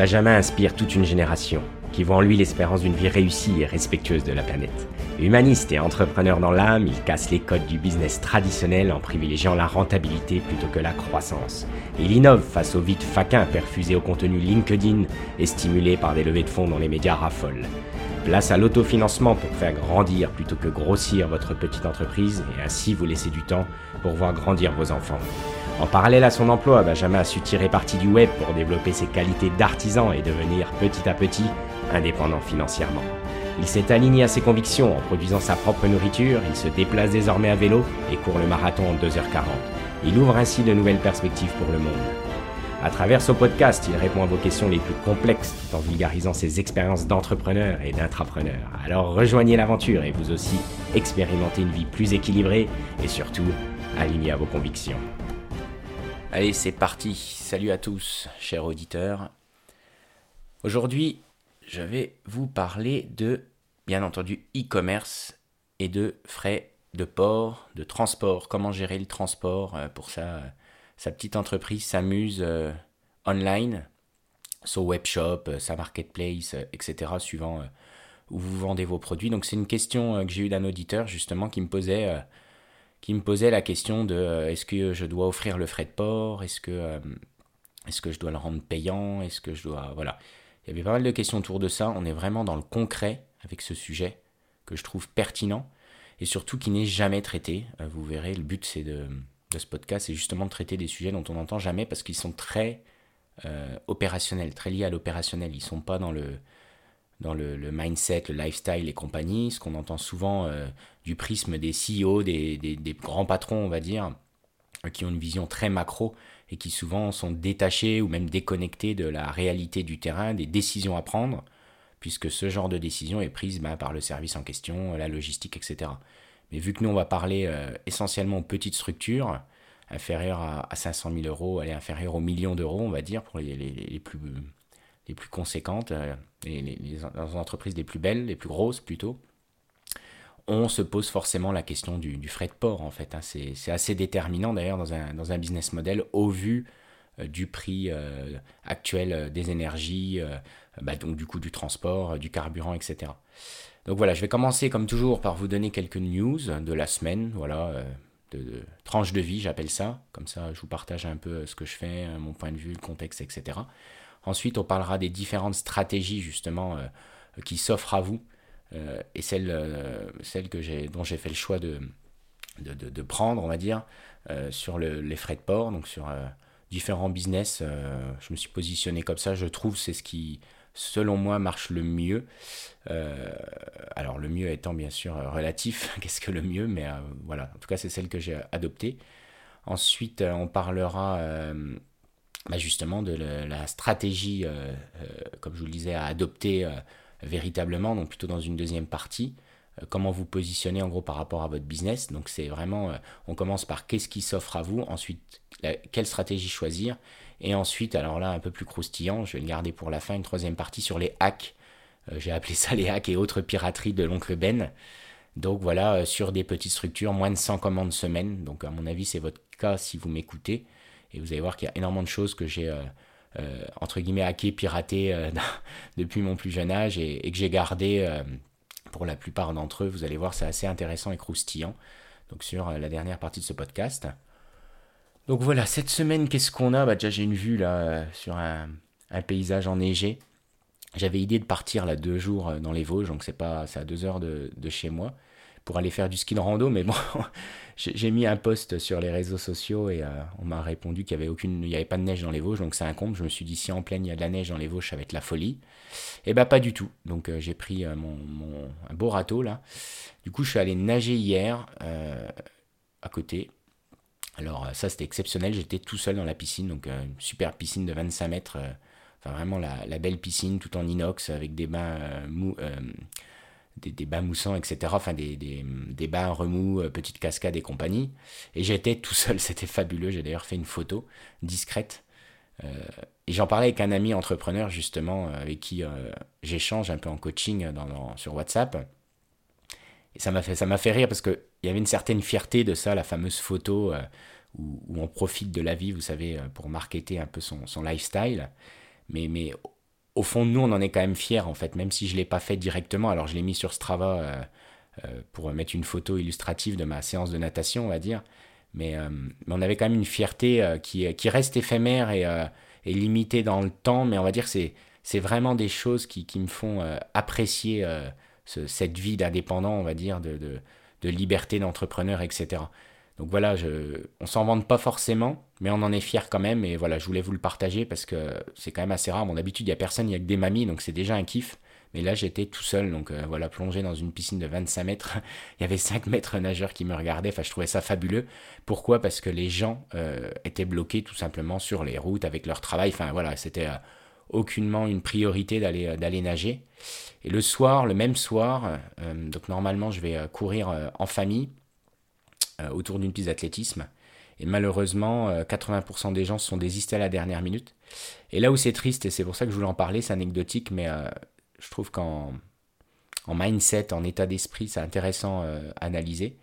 Benjamin inspire toute une génération qui voit en lui l'espérance d'une vie réussie et respectueuse de la planète. Humaniste et entrepreneur dans l'âme, il casse les codes du business traditionnel en privilégiant la rentabilité plutôt que la croissance. Il innove face au vide faquin perfusé au contenu LinkedIn et stimulé par des levées de fonds dont les médias raffolent. Place à l'autofinancement pour faire grandir plutôt que grossir votre petite entreprise et ainsi vous laisser du temps pour voir grandir vos enfants. En parallèle à son emploi, Benjamin a su tirer parti du web pour développer ses qualités d'artisan et devenir petit à petit indépendant financièrement. Il s'est aligné à ses convictions en produisant sa propre nourriture, il se déplace désormais à vélo et court le marathon en 2h40. Il ouvre ainsi de nouvelles perspectives pour le monde. À travers ce podcast, il répond à vos questions les plus complexes tout en vulgarisant ses expériences d'entrepreneur et d'intrapreneur. Alors rejoignez l'aventure et vous aussi expérimentez une vie plus équilibrée et surtout alignée à vos convictions. Allez, c'est parti. Salut à tous, chers auditeurs. Aujourd'hui, je vais vous parler de, bien entendu, e-commerce et de frais de port, de transport, comment gérer le transport euh, pour sa, sa petite entreprise s'amuse euh, online, son webshop, euh, sa marketplace, etc., suivant où vous vendez vos produits. Donc c'est une question que j'ai eue d'un auditeur justement qui me posait, qui me posait la question de est-ce que je dois offrir le frais de port, est-ce que, est-ce que je dois le rendre payant, est-ce que je dois... Voilà. Il y avait pas mal de questions autour de ça. On est vraiment dans le concret avec ce sujet que je trouve pertinent et surtout qui n'est jamais traité. Euh, vous verrez, le but c'est de, ce podcast, c'est justement de traiter des sujets dont on n'entend jamais parce qu'ils sont très euh, opérationnels, très liés à l'opérationnel. Ils ne sont pas dans le, dans le, mindset, le lifestyle et compagnie, ce qu'on entend souvent euh, du prisme des CEO, des, des, grands patrons, on va dire, qui ont une vision très macro et qui souvent sont détachés ou même déconnectés de la réalité du terrain, des décisions à prendre, puisque ce genre de décision est prise bah, par le service en question, la logistique, etc. Mais vu que nous, on va parler euh, essentiellement aux petites structures, inférieures à, 500 000 euros, allez, inférieures aux millions d'euros, on va dire, pour les, les, plus, les plus conséquentes, euh, les, les entreprises les plus belles, les plus grosses plutôt, on se pose forcément la question du, frais de port, en fait. Hein. C'est assez déterminant d'ailleurs dans un, business model au vu euh, du prix euh, actuel des énergies, bah, donc du coût du transport, du carburant, etc. Donc voilà, je vais commencer comme toujours par vous donner quelques news de la semaine, voilà, de tranche de vie, j'appelle ça. Comme ça, je vous partage un peu ce que je fais, mon point de vue, le contexte, etc. Ensuite, on parlera des différentes stratégies justement qui s'offrent à vous euh, et celle, euh, que dont j'ai fait le choix de, prendre, on va dire, euh, sur le, les frais de port, donc sur différents business. je me suis positionné comme ça. Je trouve c'est ce qui, selon moi, marche le mieux. alors le mieux étant bien sûr relatif. Qu'est-ce que le mieux Mais voilà, en tout cas c'est celle que j'ai adoptée. Ensuite, on parlera bah, justement de la stratégie, comme je vous le disais, à adopter véritablement, donc plutôt dans une deuxième partie, euh, comment vous positionnez en gros par rapport à votre business. Donc c'est vraiment, euh, on commence par qu'est-ce qui s'offre à vous, ensuite quelle stratégie choisir, et ensuite, alors là un peu plus croustillant, je vais le garder pour la fin, une troisième partie sur les hacks. Euh, j'ai appelé ça les hacks et autres pirateries de l'oncle Ben. Donc voilà, sur des petites structures, moins de 100 commandes semaine. Donc à mon avis, c'est votre cas si vous m'écoutez. Et vous allez voir qu'il y a énormément de choses que j'ai euh, entre guillemets hacké, piraté euh, depuis mon plus jeune âge et, que j'ai gardé euh, pour la plupart d'entre eux. Vous allez voir, c'est assez intéressant et croustillant. Donc sur la dernière partie de ce podcast. Donc voilà, cette semaine, qu'est-ce qu'on a? Bah, Déjà, j'ai une vue là sur un, paysage enneigé. J'avais idée de partir là deux jours dans les Vosges, donc c'est pas, c'est à deux heures de, chez moi pour aller faire du ski de rando, mais bon, j'ai mis un post sur les réseaux sociaux et euh, on m'a répondu qu'il n'y avait aucune, il y avait pas de neige dans les Vosges, donc c'est un comble. Je me suis dit si en pleine il y a de la neige dans les Vosges, ça va être la folie. Et eh bah ben, pas du tout. Donc euh, j'ai pris euh, mon, un beau râteau là. Du coup je suis allé nager hier à côté. Alors ça c'était exceptionnel. J'étais tout seul dans la piscine, donc une super piscine de 25 mètres. Enfin vraiment la, la, belle piscine tout en inox avec des bains mou, des, bains moussants, etc. Enfin, des, des, bains remous, euh, petites cascades et compagnie. Et j'étais tout seul, c'était fabuleux. J'ai d'ailleurs fait une photo discrète. Euh, et j'en parlais avec un ami entrepreneur, justement, euh, avec qui j'échange un peu en coaching sur WhatsApp. Et ça m'a fait, fait rire parce qu'il y avait une certaine fierté de ça, la fameuse photo où, on profite de la vie, vous savez, pour marketer un peu son, son lifestyle. Mais au fond nous, on en est quand même fiers, en fait, même si je ne l'ai pas fait directement. Alors, je l'ai mis sur Strava pour mettre une photo illustrative de ma séance de natation, on va dire. Mais, on avait quand même une fierté qui, reste éphémère et, limitée dans le temps, mais on va dire que c'est, vraiment des choses qui, me font apprécier cette vie d'indépendant, on va dire, de liberté d'entrepreneur, etc. Donc voilà, je, on s'en vante pas forcément, mais on en est fier quand même. Et voilà, je voulais vous le partager parce que c'est quand même assez rare. Mon d'habitude, il n'y a personne, il n'y a que des mamies, donc c'est déjà un kiff. Mais là, j'étais tout seul, donc euh, voilà, plongé dans une piscine de 25 mètres. il y avait 5 mètres nageurs qui me regardaient. Enfin, je trouvais ça fabuleux. Pourquoi? Parce que les gens euh, étaient bloqués tout simplement sur les routes avec leur travail. Enfin, voilà, c'était euh, aucunement une priorité d'aller d'aller nager. Et le soir, le même soir, donc normalement, je vais courir en famille autour d'une piste d'athlétisme. Et malheureusement, 80% des gens se sont désistés à la dernière minute. Et là où c'est triste, et c'est pour ça que je voulais en parler, c'est anecdotique, mais je trouve qu'en en mindset, en état d'esprit, c'est intéressant euh, à analyser.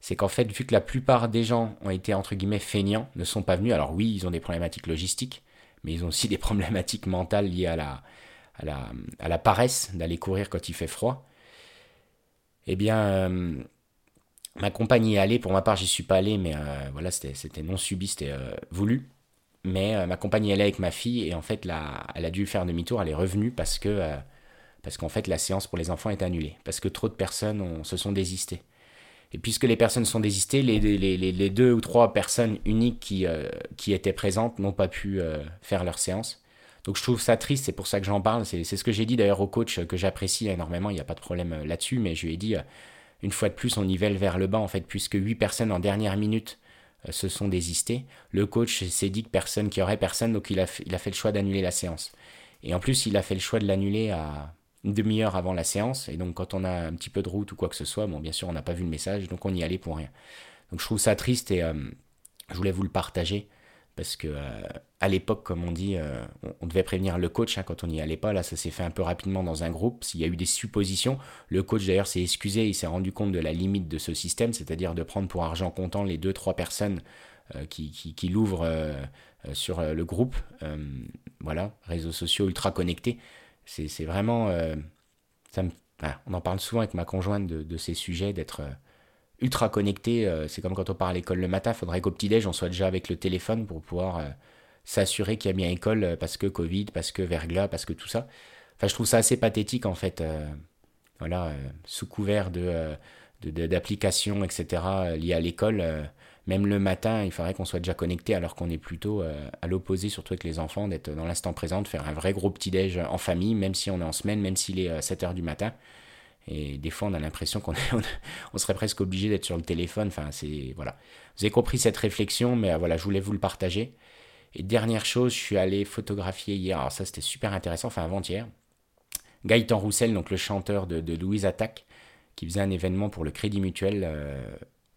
C'est qu'en fait, vu que la plupart des gens ont été entre guillemets feignants, ne sont pas venus, alors oui, ils ont des problématiques logistiques, mais ils ont aussi des problématiques mentales liées à la, à la, paresse d'aller courir quand il fait froid. Eh bien, euh, ma compagnie est allée, pour ma part, j'y suis pas allé, mais euh, voilà, c'était non subi, c'était voulu. Mais ma compagnie est allée avec ma fille, et en fait, là, elle a dû faire demi-tour, elle est revenue parce que parce qu'en fait la séance pour les enfants est annulée, parce que trop de personnes se sont désistées. Et puisque les personnes sont désistées, les, les, deux ou trois personnes uniques qui, euh, qui étaient présentes n'ont pas pu euh, faire leur séance. Donc je trouve ça triste, c'est pour ça que j'en parle. C'est ce que j'ai dit d'ailleurs au coach que j'apprécie énormément, il n'y a pas de problème euh, là-dessus, mais je lui ai dit, une fois de plus, on nivelle vers le bas en fait, puisque huit personnes en dernière minute se sont désistées. Le coach s'est dit que personne, qu'il n'y aurait personne, donc il a, il a fait le choix d'annuler la séance. Et en plus, il a fait le choix de l'annuler à, une demi-heure avant la séance. Et donc, quand on a un petit peu de route ou quoi que ce soit, bon, bien sûr, on n'a pas vu le message, donc on y allait pour rien. Donc, je trouve ça triste et euh, je voulais vous le partager parce que euh, à l'époque, comme on dit, euh, on, devait prévenir le coach hein, quand on n'y allait pas. Là, ça s'est fait un peu rapidement dans un groupe. S'il y a eu des suppositions, le coach d'ailleurs s'est excusé, il s'est rendu compte de la limite de ce système, c'est-à-dire de prendre pour argent comptant les deux trois personnes qui, qui, l'ouvrent sur le groupe. voilà, réseaux sociaux ultra connectés c'est vraiment. Euh, on en parle souvent avec ma conjointe de, ces sujets, d'être euh, ultra connecté. Euh, c'est comme quand on part à l'école le matin, il faudrait qu'au petit-déj, on soit déjà avec le téléphone pour pouvoir s'assurer qu'il y a bien école parce que Covid, parce que verglas, parce que tout ça. Enfin, je trouve ça assez pathétique en fait. voilà, sous couvert de d'applications, etc., liées à l'école, même le matin, il faudrait qu'on soit déjà connecté alors qu'on est plutôt euh, à l'opposé, surtout avec les enfants, d'être dans l'instant présent, de faire un vrai gros petit-déj en famille, même si on est en semaine, même s'il est 7 euh, h du matin. Et des fois, on a l'impression qu'on on serait presque obligé d'être sur le téléphone. Enfin, c'est voilà. Vous avez compris cette réflexion, mais euh, voilà, je voulais vous le partager. Et dernière chose, je suis allé photographier hier. Alors ça, c'était super intéressant. Enfin, avant-hier. Gaëtan Roussel, donc le chanteur de, Louise Attaque, qui faisait un événement pour le Crédit Mutuel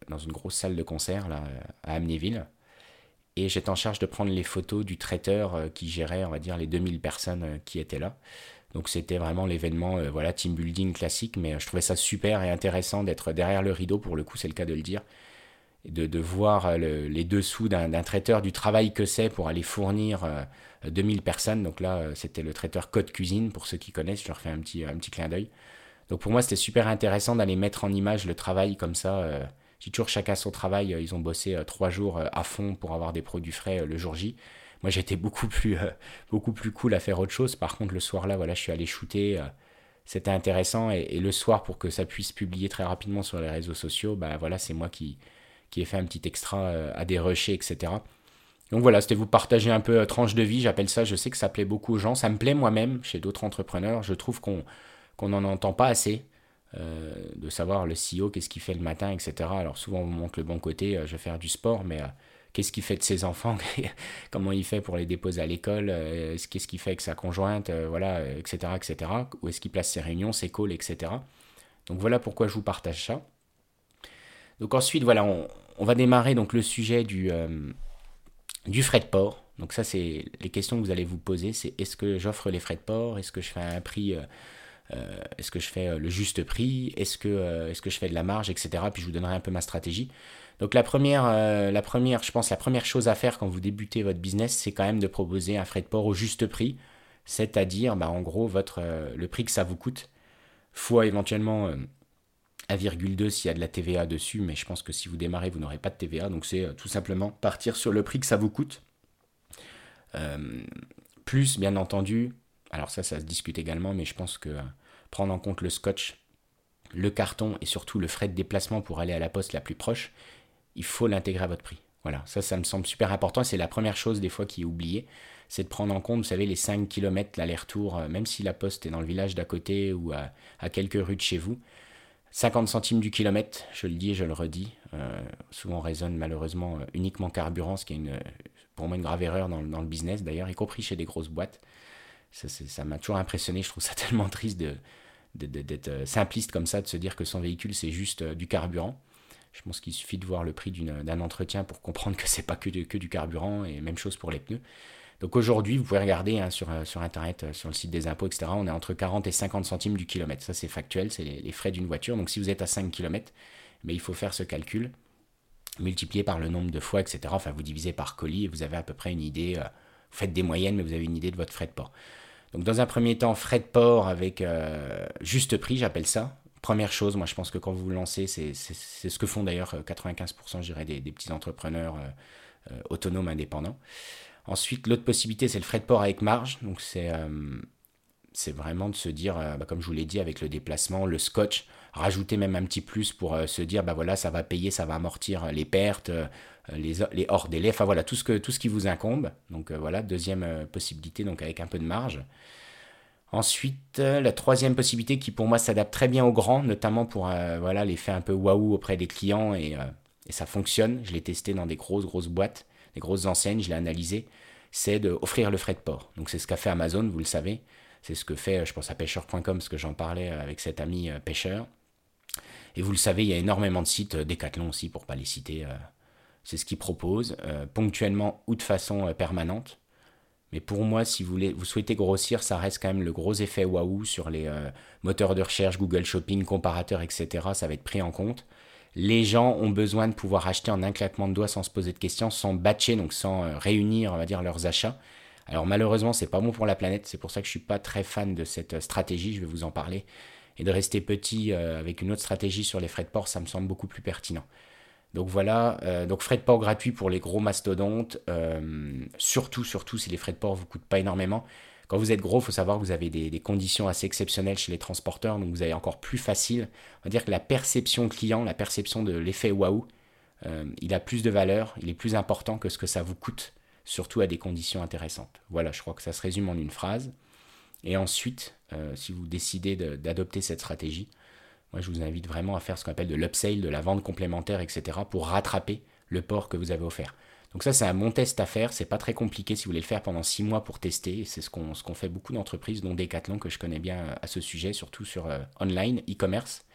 dans une grosse salle de concert là, à Amnéville. Et j'étais en charge de prendre les photos du traiteur euh, qui gérait, on va dire, les 2000 personnes euh, qui étaient là. Donc c'était vraiment l'événement, euh, voilà, team building classique, mais je trouvais ça super et intéressant d'être derrière le rideau, pour le coup c'est le cas de le dire, de, de voir les dessous d'un traiteur, du travail que c'est pour aller fournir 2000 personnes. Donc là, c'était le traiteur Code Cuisine, pour ceux qui connaissent, je leur fais un petit, un petit clin d'œil. Donc pour moi, c'était super intéressant d'aller mettre en image le travail comme ça j'ai toujours chacun son travail. Euh, ils ont bossé euh, trois jours euh, à fond pour avoir des produits frais le jour J. Moi, j'étais beaucoup plus, beaucoup plus cool à faire autre chose. Par contre, le soir-là, voilà, je suis allé shooter. C'était intéressant. Et, le soir, pour que ça puisse publier très rapidement sur les réseaux sociaux, bah voilà, c'est moi qui, ai fait un petit extra à des rushers, etc. Donc voilà, c'était vous partager un peu tranche de vie, j'appelle ça, je sais que ça plaît beaucoup aux gens, ça me plaît moi-même chez d'autres entrepreneurs, je trouve qu'on n'en entend pas assez. Euh, de savoir le CEO, qu'est-ce qu'il fait le matin, etc. Alors souvent on montre le bon côté, euh, je vais faire du sport, mais euh, qu'est-ce qu'il fait de ses enfants, comment il fait pour les déposer à l'école, qu'est-ce qu'il fait avec sa conjointe, voilà, etc., etc. Où est-ce qu'il place ses réunions, ses calls, etc. Donc voilà pourquoi je vous partage ça. Donc ensuite, voilà, on, va démarrer donc le sujet du, du frais de port. Donc ça, c'est les questions que vous allez vous poser, c'est est-ce que j'offre les frais de port, est-ce que je fais un prix euh, est-ce que je fais euh, le juste prix? Est-ce que, euh, est-ce que je fais de la marge, etc. Puis je vous donnerai un peu ma stratégie. Donc la première, la première, je pense la première chose à faire quand vous débutez votre business, c'est quand même de proposer un frais de port au juste prix. c'est-à-dire bah, en gros votre, le prix que ça vous coûte, fois éventuellement 1,2 s'il y a de la TVA dessus, mais je pense que si vous démarrez, vous n'aurez pas de TVA. Donc c'est euh, tout simplement partir sur le prix que ça vous coûte. Euh, plus, bien entendu, alors ça, ça se discute également, mais je pense que euh, prendre en compte le scotch, le carton et surtout le frais de déplacement pour aller à la poste la plus proche, il faut l'intégrer à votre prix. Voilà, ça, ça me semble super important. C'est la première chose des fois qui est oubliée, c'est de prendre en compte, vous savez, les 5 km l'aller-retour, même si la poste est dans le village d'à côté ou à quelques rues de chez vous. 50 centimes du kilomètre, je le dis et je le redis. Euh, souvent on raisonne malheureusement euh, uniquement carburant, ce qui est une, pour moi une grave erreur dans, le business d'ailleurs, y compris chez des grosses boîtes. Ça m'a toujours impressionné, je trouve ça tellement triste de, d'être euh, simpliste comme ça, de se dire que son véhicule c'est juste du carburant. Je pense qu'il suffit de voir le prix d'un entretien pour comprendre que c'est pas que, du carburant et même chose pour les pneus. Donc aujourd'hui, vous pouvez regarder hein, sur, euh, sur Internet, euh, sur le site des impôts, etc. On est entre 40 et 50 centimes du kilomètre. Ça, c'est factuel, c'est les, frais d'une voiture. Donc si vous êtes à 5 km, mais il faut faire ce calcul, multiplié par le nombre de fois, etc. Enfin, vous divisez par colis et vous avez à peu près une idée. Euh, vous faites des moyennes, mais vous avez une idée de votre frais de port. Donc dans un premier temps, frais de port avec juste prix, j'appelle ça. Première chose, moi je pense que quand vous vous lancez, c'est ce que font d'ailleurs 95% je dirais, des, petits entrepreneurs autonomes indépendants. Ensuite, l'autre possibilité, c'est le frais de port avec marge. Donc, c'est euh, vraiment de se dire, euh, bah, comme je vous l'ai dit, avec le déplacement, le scotch, rajouter même un petit plus pour euh, se dire, bah voilà, ça va payer, ça va amortir les pertes, les, les hors délais, enfin voilà, tout ce, que, tout ce qui vous incombe. Donc voilà, deuxième possibilité, donc avec un peu de marge. Ensuite, la troisième possibilité qui pour moi s'adapte très bien aux grands, notamment pour voilà l'effet un peu waouh auprès des clients et, et ça fonctionne. Je l'ai testé dans des grosses grosses boîtes les grosses enseignes, je l'ai analysé, c'est d'offrir le frais de port. Donc c'est ce qu'a fait Amazon, vous le savez. C'est ce que fait, je pense à pêcheur.com, parce que j'en parlais avec cet ami euh, pêcheur. Et vous le savez, il y a énormément de sites, euh, Decathlon aussi, pour ne pas les citer. Euh, c'est ce qu'ils proposent, ponctuellement ou de façon permanente. Mais pour moi, si vous, souhaitez grossir, ça reste quand même le gros effet waouh sur les moteurs de recherche, Google Shopping, comparateurs, etc. Ça va être pris en compte les gens ont besoin de pouvoir acheter en un claquement de doigts sans se poser de questions, sans batcher, donc sans euh, réunir, on va dire, leurs achats. Alors malheureusement, c'est pas bon pour la planète, c'est pour ça que je suis pas très fan de cette euh, stratégie, je vais vous en parler. Et de rester petit euh, avec une autre stratégie sur les frais de port, ça me semble beaucoup plus pertinent. Donc voilà, donc frais de port gratuits pour les gros mastodontes, surtout, surtout si les frais de port vous coûtent pas énormément. Quand vous êtes gros, il faut savoir que vous avez des, conditions assez exceptionnelles chez les transporteurs, donc vous avez encore plus facile. On va dire que la perception client, la perception de l'effet waouh, euh, il a plus de valeur, il est plus important que ce que ça vous coûte, surtout à des conditions intéressantes. Voilà, je crois que ça se résume en une phrase. Et ensuite, euh, si vous décidez d'adopter cette stratégie, moi je vous invite vraiment à faire ce qu'on appelle de l'upsale, de la vente complémentaire, etc., pour rattraper le port que vous avez offert. Donc ça, c'est un bon test à faire. C'est pas très compliqué si vous voulez le faire pendant six mois pour tester. C'est ce qu'on ce fait beaucoup d'entreprises, dont Decathlon, que je connais bien euh, à ce sujet, surtout sur euh, online, e-commerce.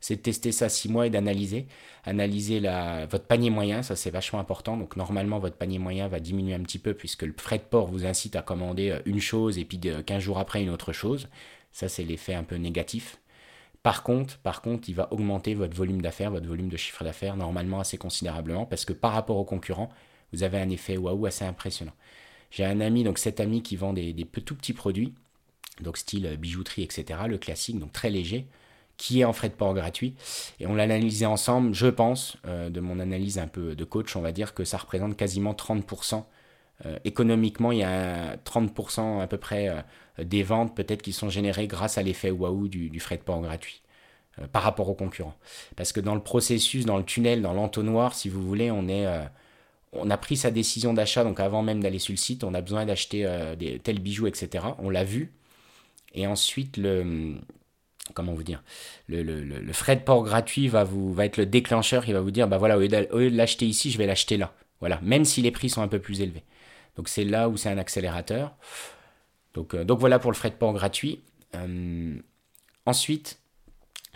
C'est de tester ça six mois et d'analyser. Analyser la, votre panier moyen, ça c'est vachement important. Donc normalement, votre panier moyen va diminuer un petit peu puisque le frais de port vous incite à commander euh, une chose et puis 15 jours après une autre chose. Ça, c'est l'effet un peu négatif. Par contre, il va augmenter votre volume d'affaires, votre volume de chiffre d'affaires normalement assez considérablement parce que par rapport aux concurrents, vous avez un effet waouh assez impressionnant. J'ai un ami, donc cet ami qui vend des, tout petits produits, donc style euh, bijouterie, etc., le classique, donc très léger, qui est en frais de port gratuit. Et on l'a analysé ensemble, je pense, euh, de mon analyse un peu de coach, on va dire que ça représente quasiment 30%. Euh, économiquement, il y a 30% à peu près des ventes peut-être qui sont générées grâce à l'effet waouh du, du, frais de port gratuit par rapport aux concurrents. Parce que dans le processus, dans le tunnel, dans l'entonnoir, si vous voulez, on est on a pris sa décision d'achat, donc avant même d'aller sur le site, on a besoin d'acheter euh, des tels bijoux, etc. On l'a vu. Et ensuite, le, comment vous dire, le, frais de port gratuit va, vous, va être le déclencheur. Il va vous dire, bah voilà, au lieu de l'acheter ici, je vais l'acheter là. Voilà, même si les prix sont un peu plus élevés. Donc c'est là où c'est un accélérateur. Donc, euh, voilà pour le frais de port gratuit. Euh, ensuite,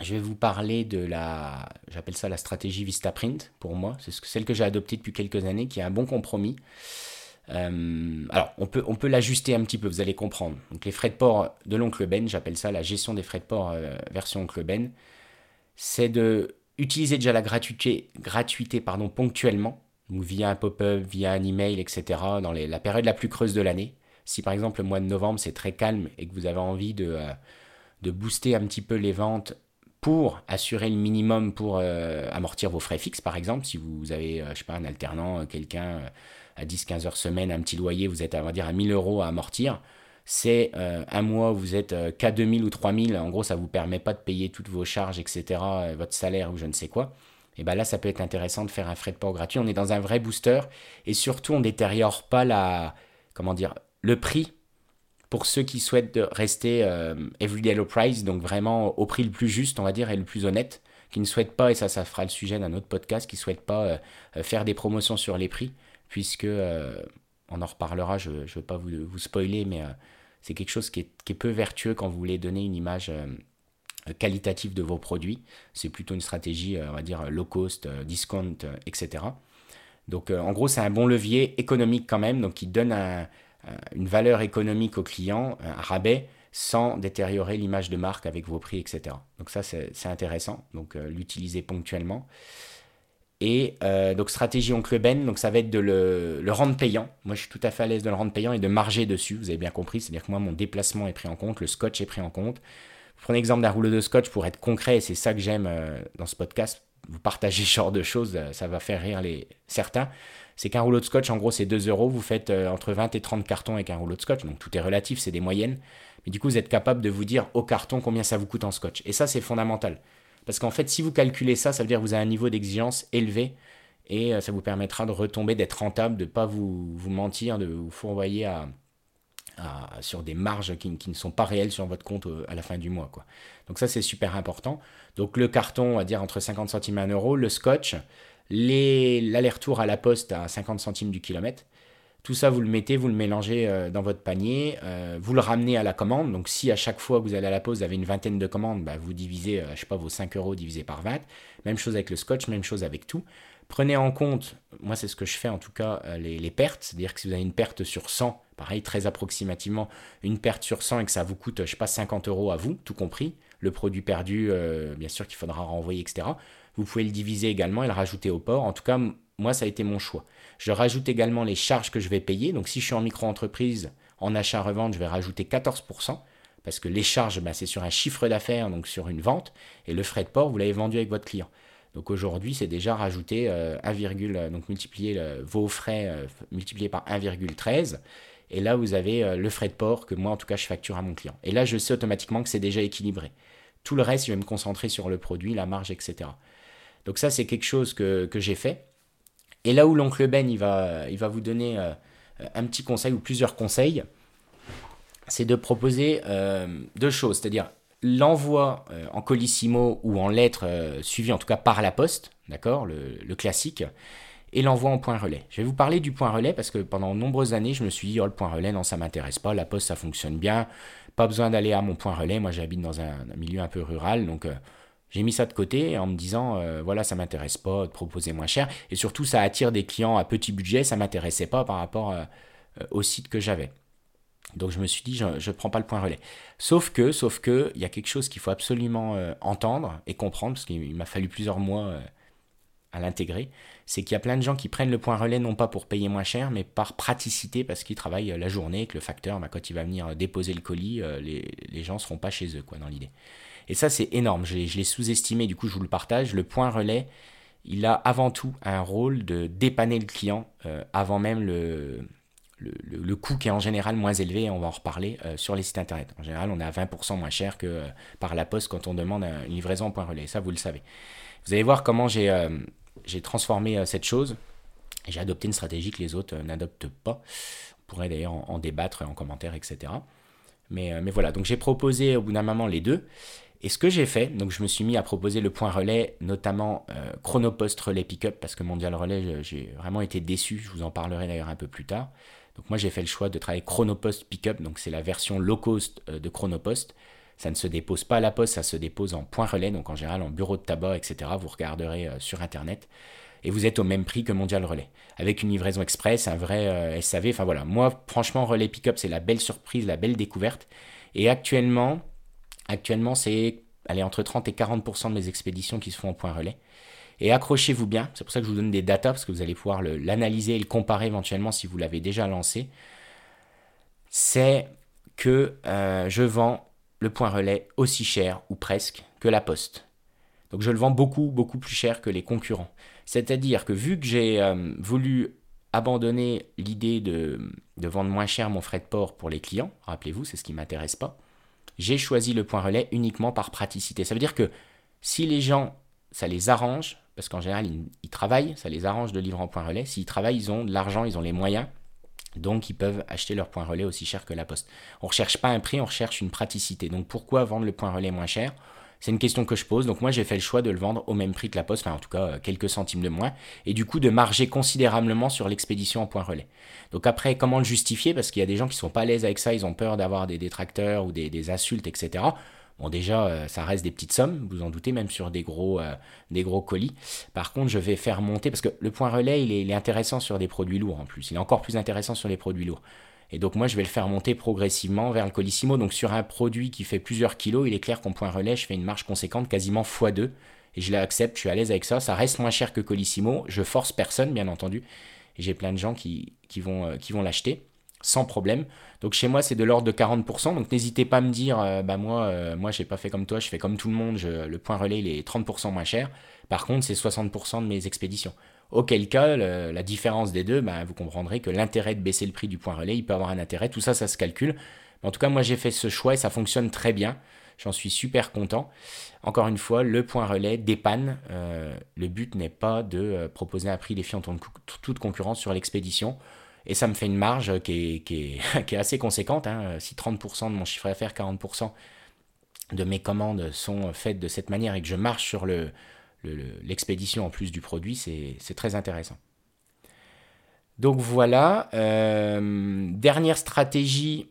je vais vous parler de la, j'appelle ça la stratégie Vistaprint pour moi. C'est celle que j'ai adoptée depuis quelques années, qui est un bon compromis. Euh, alors, on peut, l'ajuster un petit peu, vous allez comprendre. Donc, les frais de port de l'oncle Ben, j'appelle ça la gestion des frais de port version oncle Ben, c'est de utiliser déjà la gratuité, gratuité pardon, ponctuellement, via un pop-up, via un email, etc., dans la période la plus creuse de l'année. Si par exemple le mois de novembre c'est très calme et que vous avez envie de, euh, de booster un petit peu les ventes pour assurer le minimum pour euh, amortir vos frais fixes, par exemple, si vous avez, je sais pas, un alternant, quelqu'un à 10-15 heures semaine, un petit loyer, vous êtes, on va dire, à 1000 euros à amortir, c'est un mois où vous êtes qu'à 2000 ou 3000, en gros, ça ne vous permet pas de payer toutes vos charges, etc., votre salaire ou je ne sais quoi et bien là, ça peut être intéressant de faire un frais de port gratuit. On est dans un vrai booster. Et surtout, on ne détériore pas la, comment dire, le prix pour ceux qui souhaitent rester euh, everyday low price, donc vraiment au prix le plus juste, on va dire, et le plus honnête, qui ne souhaitent pas, et ça, ça fera le sujet d'un autre podcast, qui ne souhaitent pas euh, euh, faire des promotions sur les prix, puisque on en reparlera, je ne veux pas vous, vous spoiler, mais c'est quelque chose qui est, qui est, peu vertueux quand vous voulez donner une image qualitatif de vos produits. C'est plutôt une stratégie, euh, on va dire, low cost, euh, discount, euh, etc. Donc en gros, c'est un bon levier économique quand même, donc qui donne une valeur économique au client, un rabais, sans détériorer l'image de marque avec vos prix, etc. Donc ça, c'est intéressant, donc l'utiliser ponctuellement. Et donc stratégie oncle Ben, donc ça va être de le, le, rendre payant. Moi, je suis tout à fait à l'aise de le rendre payant et de marger dessus. Vous avez bien compris, c'est-à-dire que moi, mon déplacement est pris en compte, le scotch est pris en compte. Prenez l'exemple d'un rouleau de scotch pour être concret, et c'est ça que j'aime euh, dans ce podcast. Vous partagez ce genre de choses, euh, ça va faire rire certains. C'est qu'un rouleau de scotch, en gros, c'est 2 euros. Vous faites euh, entre 20 et 30 cartons avec un rouleau de scotch. Donc tout est relatif, c'est des moyennes. Mais du coup, vous êtes capable de vous dire au carton combien ça vous coûte en scotch. Et ça, c'est fondamental. Parce qu'en fait, si vous calculez ça, ça veut dire que vous avez un niveau d'exigence élevé. Et ça vous permettra de retomber, d'être rentable, de ne pas vous, vous mentir, de vous fourvoyer à, sur des marges qui, ne sont pas réelles sur votre compte euh, à la fin du mois. Donc ça, c'est super important. Donc le carton, on va dire entre 50 centimes et 1 euro, le scotch, l'aller-retour à la poste à 50 centimes du kilomètre. Tout ça, vous le mettez, vous le mélangez euh, dans votre panier, euh, vous le ramenez à la commande. Donc, si à chaque fois que vous allez à la poste, vous avez une vingtaine de commandes, bah, vous divisez, je sais pas, vos 5 euros divisé par 20. Même chose avec le scotch, même chose avec tout. Prenez en compte, moi c'est ce que je fais en tout cas, les, les pertes. C'est-à-dire que si vous avez une perte sur 100, pareil, très approximativement, une perte sur 100 et que ça vous coûte, je sais pas, 50 euros à vous, tout compris, le produit perdu, euh, bien sûr qu'il faudra renvoyer, etc. Vous pouvez le diviser également et le rajouter au port. En tout cas, moi, ça a été mon choix. Je rajoute également les charges que je vais payer. Donc, si je suis en micro-entreprise, en achat-revente, je vais rajouter 14%. Parce que les charges, bah, c'est sur un chiffre d'affaires, donc sur une vente. Et le frais de port, vous l'avez vendu avec votre client. Donc aujourd'hui, c'est déjà rajouté 1, euh, donc multiplier vos frais euh, multipliés par 1,13 et là, vous avez euh, le frais de port que moi, en tout cas, je facture à mon client. Et là, je sais automatiquement que c'est déjà équilibré. Tout le reste, je vais me concentrer sur le produit, la marge, etc. Donc ça, c'est quelque chose que, j'ai fait. Et là où l'oncle Ben, il va, il va vous donner euh, un petit conseil ou plusieurs conseils, c'est de proposer euh, deux choses. C'est-à-dire l'envoi en colissimo ou en lettres suivi en tout cas par la poste, d'accord, le, classique, et l'envoi en point relais. Je vais vous parler du point relais parce que pendant de nombreuses années, je me suis dit, oh, le point relais, non, ça m'intéresse pas, la poste, ça fonctionne bien, pas besoin d'aller à mon point relais, moi j'habite dans un, milieu un peu rural, donc euh, j'ai mis ça de côté en me disant, euh, voilà, ça m'intéresse pas de proposer moins cher, et surtout ça attire des clients à petit budget, ça m'intéressait pas par rapport euh, au site que j'avais. Donc je me suis dit, je ne prends pas le point relais. Sauf que, sauf que, il y a quelque chose qu'il faut absolument entendre et comprendre, parce qu'il m'a fallu plusieurs mois à l'intégrer, c'est qu'il y a plein de gens qui prennent le point relais non pas pour payer moins cher, mais par praticité parce qu'ils travaillent la journée et que le facteur, bah, quand il va venir déposer le colis, euh, les, les gens seront pas chez eux, quoi, dans l'idée. Et ça, c'est énorme. Je, l'ai sous-estimé, du coup, je vous le partage. Le point relais, il a avant tout un rôle de dépanner le client euh, avant même le, coût qui est en général moins élevé, on va en reparler, euh, sur les sites internet. En général, on est à 20% moins cher que par la poste quand on demande une livraison en point relais. Ça, vous le savez. Vous allez voir comment j'ai j'ai transformé euh, cette chose. J'ai adopté une stratégie que les autres euh, n'adoptent pas. On pourrait d'ailleurs en, débattre en commentaire, etc. Mais, euh, mais voilà, donc j'ai proposé au bout d'un moment les deux. Et ce que j'ai fait, donc je me suis mis à proposer le point relais, notamment Chronopost Relais Pickup, parce que Mondial Relais, j'ai vraiment été déçu, je vous en parlerai d'ailleurs un peu plus tard. Donc moi j'ai fait le choix de travailler Chronopost Pickup, donc c'est la version low cost de Chronopost. Ça ne se dépose pas à la poste, ça se dépose en point relais, donc en général en bureau de tabac, etc. Vous regarderez euh, sur Internet. Et vous êtes au même prix que Mondial Relais. Avec une livraison express, un vrai euh, SAV. Enfin voilà, moi franchement, Relais Pickup, c'est la belle surprise, la belle découverte. Et actuellement, actuellement c'est entre 30 et 40% de mes expéditions qui se font en point relais. Et accrochez-vous bien, c'est pour ça que je vous donne des datas, parce que vous allez pouvoir l'analyser et le comparer éventuellement si vous l'avez déjà lancé c'est que euh, je vends le point relais aussi cher, ou presque, que la poste. Donc je le vends beaucoup, beaucoup plus cher que les concurrents. C'est-à-dire que vu que j'ai euh, voulu abandonner l'idée de, de, vendre moins cher mon frais de port pour les clients, rappelez-vous, c'est ce qui ne m'intéresse pas, j'ai choisi le point relais uniquement par praticité. Ça veut dire que si les gens, ça les arrange, parce qu'en général, ils, travaillent, ça les arrange de livrer en point relais, s'ils travaillent, ils ont de l'argent, ils ont les moyens, donc ils peuvent acheter leur point relais aussi cher que la poste. On ne recherche pas un prix, on recherche une praticité. Donc pourquoi vendre le point relais moins cher? C'est une question que je pose. Donc moi, j'ai fait le choix de le vendre au même prix que la poste, enfin en tout cas euh, quelques centimes de moins, et du coup de marger considérablement sur l'expédition en point relais. Donc après, comment le justifier? Parce qu'il y a des gens qui sont pas à l'aise avec ça, ils ont peur d'avoir des détracteurs ou des, insultes, etc. Bon, déjà, euh, ça reste des petites sommes, vous en doutez, même sur des gros, euh, des gros colis. Par contre, je vais faire monter, parce que le point relais, il est, intéressant sur des produits lourds en plus. Il est encore plus intéressant sur les produits lourds. Et donc moi, je vais le faire monter progressivement vers le colissimo. Donc sur un produit qui fait plusieurs kilos, il est clair qu'en point relais, je fais une marge conséquente, quasiment x2. Et je l'accepte, je suis à l'aise avec ça. Ça reste moins cher que colissimo. Je force personne, bien entendu. J'ai plein de gens qui, qui vont, euh, qui vont l'acheter sans problème. Donc chez moi, c'est de l'ordre de 40%. Donc n'hésitez pas à me dire, euh, bah moi, euh, moi, j'ai pas fait comme toi, je fais comme tout le monde. le point relais, il est 30% moins cher. Par contre, c'est 60% de mes expéditions. Auquel cas, la différence des deux, ben, vous comprendrez que l'intérêt de baisser le prix du point relais, il peut avoir un intérêt. Tout ça, ça se calcule. en tout cas, moi, j'ai fait ce choix et ça fonctionne très bien. J'en suis super content. Encore une fois, le point relais dépanne. Euh, le but n'est pas de euh, proposer un prix défiant toute concurrence sur l'expédition. Et ça me fait une marge qui est, assez conséquente. Hein. Si 30% de mon chiffre d'affaires, 40% de mes commandes sont faites de cette manière et que je marche sur le, l'expédition en plus du produit, c'est très intéressant. Donc voilà, euh, dernière stratégie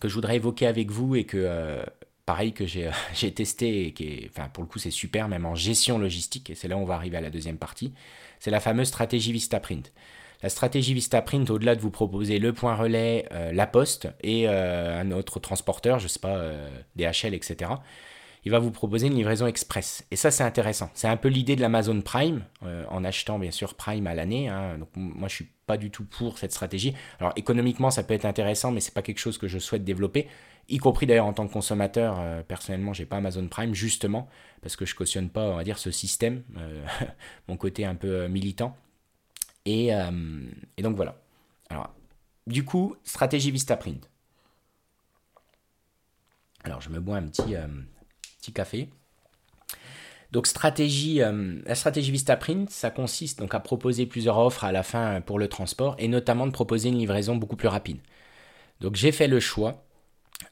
que je voudrais évoquer avec vous et que, euh, pareil, que j'ai testé et qui enfin, pour le coup c'est super, même en gestion logistique, et c'est là où on va arriver à la deuxième partie, c'est la fameuse stratégie Vistaprint. La stratégie Vistaprint, au-delà de vous proposer le point relais, euh, la poste et un autre transporteur, je sais pas, DHL, etc., il va vous proposer une livraison express. Et ça, c'est intéressant. C'est un peu l'idée de l'Amazon Prime, euh, en achetant bien sûr Prime à l'année. Hein. Donc moi, je suis pas du tout pour cette stratégie. Alors économiquement, ça peut être intéressant, mais c'est pas quelque chose que je souhaite développer, y compris d'ailleurs en tant que consommateur. Euh, personnellement, j'ai pas Amazon Prime justement parce que je cautionne pas, on va dire, ce système, euh, mon côté un peu militant. Et, et donc voilà. Alors, du coup, stratégie Vistaprint. Alors, je me bois un petit, petit café. Donc stratégie, euh, la stratégie Vistaprint, ça consiste donc à proposer plusieurs offres à la fin pour le transport et notamment de proposer une livraison beaucoup plus rapide. Donc j'ai fait le choix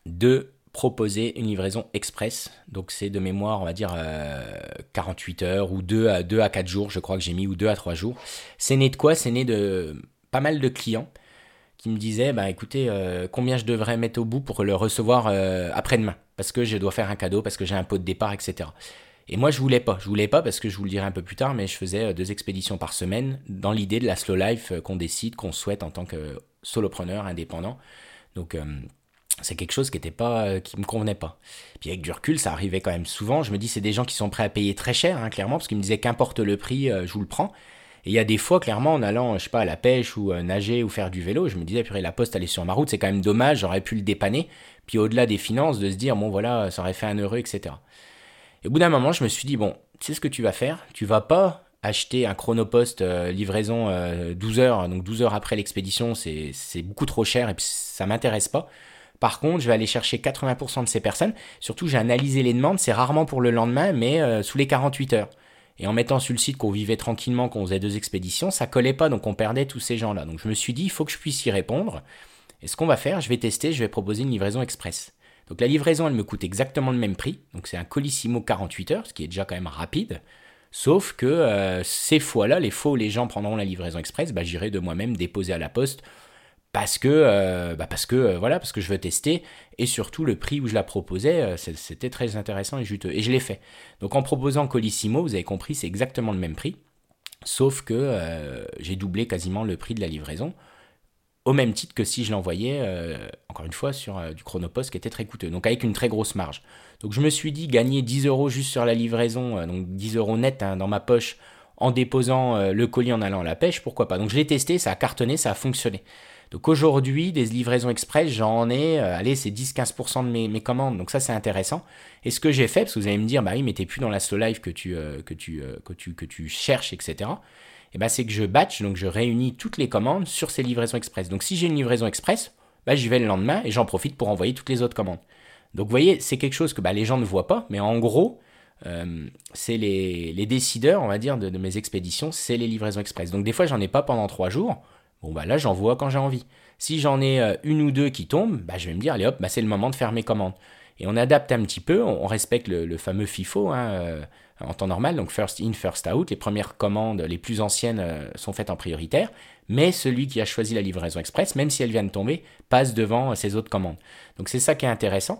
de proposer une livraison express. Donc c'est de mémoire, on va dire 48 euh, heures ou 2 à, 2 à 4 jours, je crois que j'ai mis, ou 2 à 3 jours. C'est né de quoi? C'est né de pas mal de clients qui me disaient, bah écoutez, euh, combien je devrais mettre au bout pour le recevoir après-demain? Parce que je dois faire un cadeau, parce que j'ai un pot de départ, etc. Et moi, je voulais pas. Je voulais pas parce que je vous le dirai un peu plus tard, mais je faisais euh, deux expéditions par semaine dans l'idée de la slow life euh, qu'on décide, qu'on souhaite en tant que solopreneur indépendant. Donc, euh, c'est quelque chose qui était pas, qui me convenait pas. Puis avec du recul, ça arrivait quand même souvent. Je me dis, c'est des gens qui sont prêts à payer très cher, hein, clairement, parce qu'ils me disaient qu'importe le prix, je vous le prends. Et il y a des fois, clairement, en allant, je sais pas, à la pêche ou nager ou faire du vélo, je me disais, purée, la poste, elle est sur ma route, c'est quand même dommage, j'aurais pu le dépanner. Puis au-delà des finances, de se dire, bon voilà, ça aurait fait un heureux, etc. Et au bout d'un moment, je me suis dit, bon, tu sais ce que tu vas faire? Tu vas pas acheter un chronopost euh, livraison 12 euh, heures, donc 12 heures après l'expédition, c'est beaucoup trop cher et puis ça m'intéresse pas. Par contre, je vais aller chercher 80% de ces personnes. Surtout, j'ai analysé les demandes, c'est rarement pour le lendemain, mais euh, sous les 48 heures. Et en mettant sur le site qu'on vivait tranquillement, qu'on faisait deux expéditions, ça collait pas, donc on perdait tous ces gens-là. Donc je me suis dit, il faut que je puisse y répondre. Et ce qu'on va faire, je vais tester, je vais proposer une livraison express. Donc la livraison, elle me coûte exactement le même prix. Donc c'est un Colissimo 48 heures, ce qui est déjà quand même rapide. Sauf que euh, ces fois-là, les fois où les gens prendront la livraison express, bah, j'irai de moi-même déposer à la poste parce que, euh, bah, euh, voilà, parce que je veux tester et surtout le prix où je la proposais, c'était très intéressant et juteux. Et je l'ai fait. Donc en proposant Colissimo, vous avez compris, c'est exactement le même prix, sauf que j'ai doublé quasiment le prix de la livraison au même titre que si je l'envoyais, euh, encore une fois, sur euh, du chronopost qui était très coûteux, donc avec une très grosse marge. Donc je me suis dit, gagner 10 euros juste sur la livraison, euh, donc 10 euros net hein, dans ma poche, en déposant le colis en allant à la pêche, pourquoi pas. Donc je l'ai testé, ça a cartonné, ça a fonctionné. Donc aujourd'hui, des livraisons express, j'en ai, euh, allez, c'est 10-15% de mes, commandes. Donc ça, c'est intéressant. Et ce que j'ai fait, parce que vous allez me dire, bah oui, mais t'es plus dans la slow life que tu, euh, que tu, euh, que tu, que tu cherches, etc. Et eh ben, c'est que je batch, donc je réunis toutes les commandes sur ces livraisons express. Donc si j'ai une livraison express, bah, j'y vais le lendemain et j'en profite pour envoyer toutes les autres commandes. Donc vous voyez, c'est quelque chose que bah, les gens ne voient pas, mais en gros, c'est les, les, décideurs, on va dire, de, de mes expéditions, c'est les livraisons express. Donc des fois, j'en ai pas pendant trois jours. Bon, bah là, j'en vois quand j'ai envie. Si j'en ai euh, une ou deux qui tombent, bah, je vais me dire, allez hop, bah, c'est le moment de faire mes commandes. Et on adapte un petit peu, on, respecte le, fameux FIFO hein, euh, en temps normal, donc first in, first out. Les premières commandes, les plus anciennes, euh, sont faites en prioritaire, mais celui qui a choisi la livraison express, même si elle vient de tomber, passe devant ses autres commandes. Donc c'est ça qui est intéressant.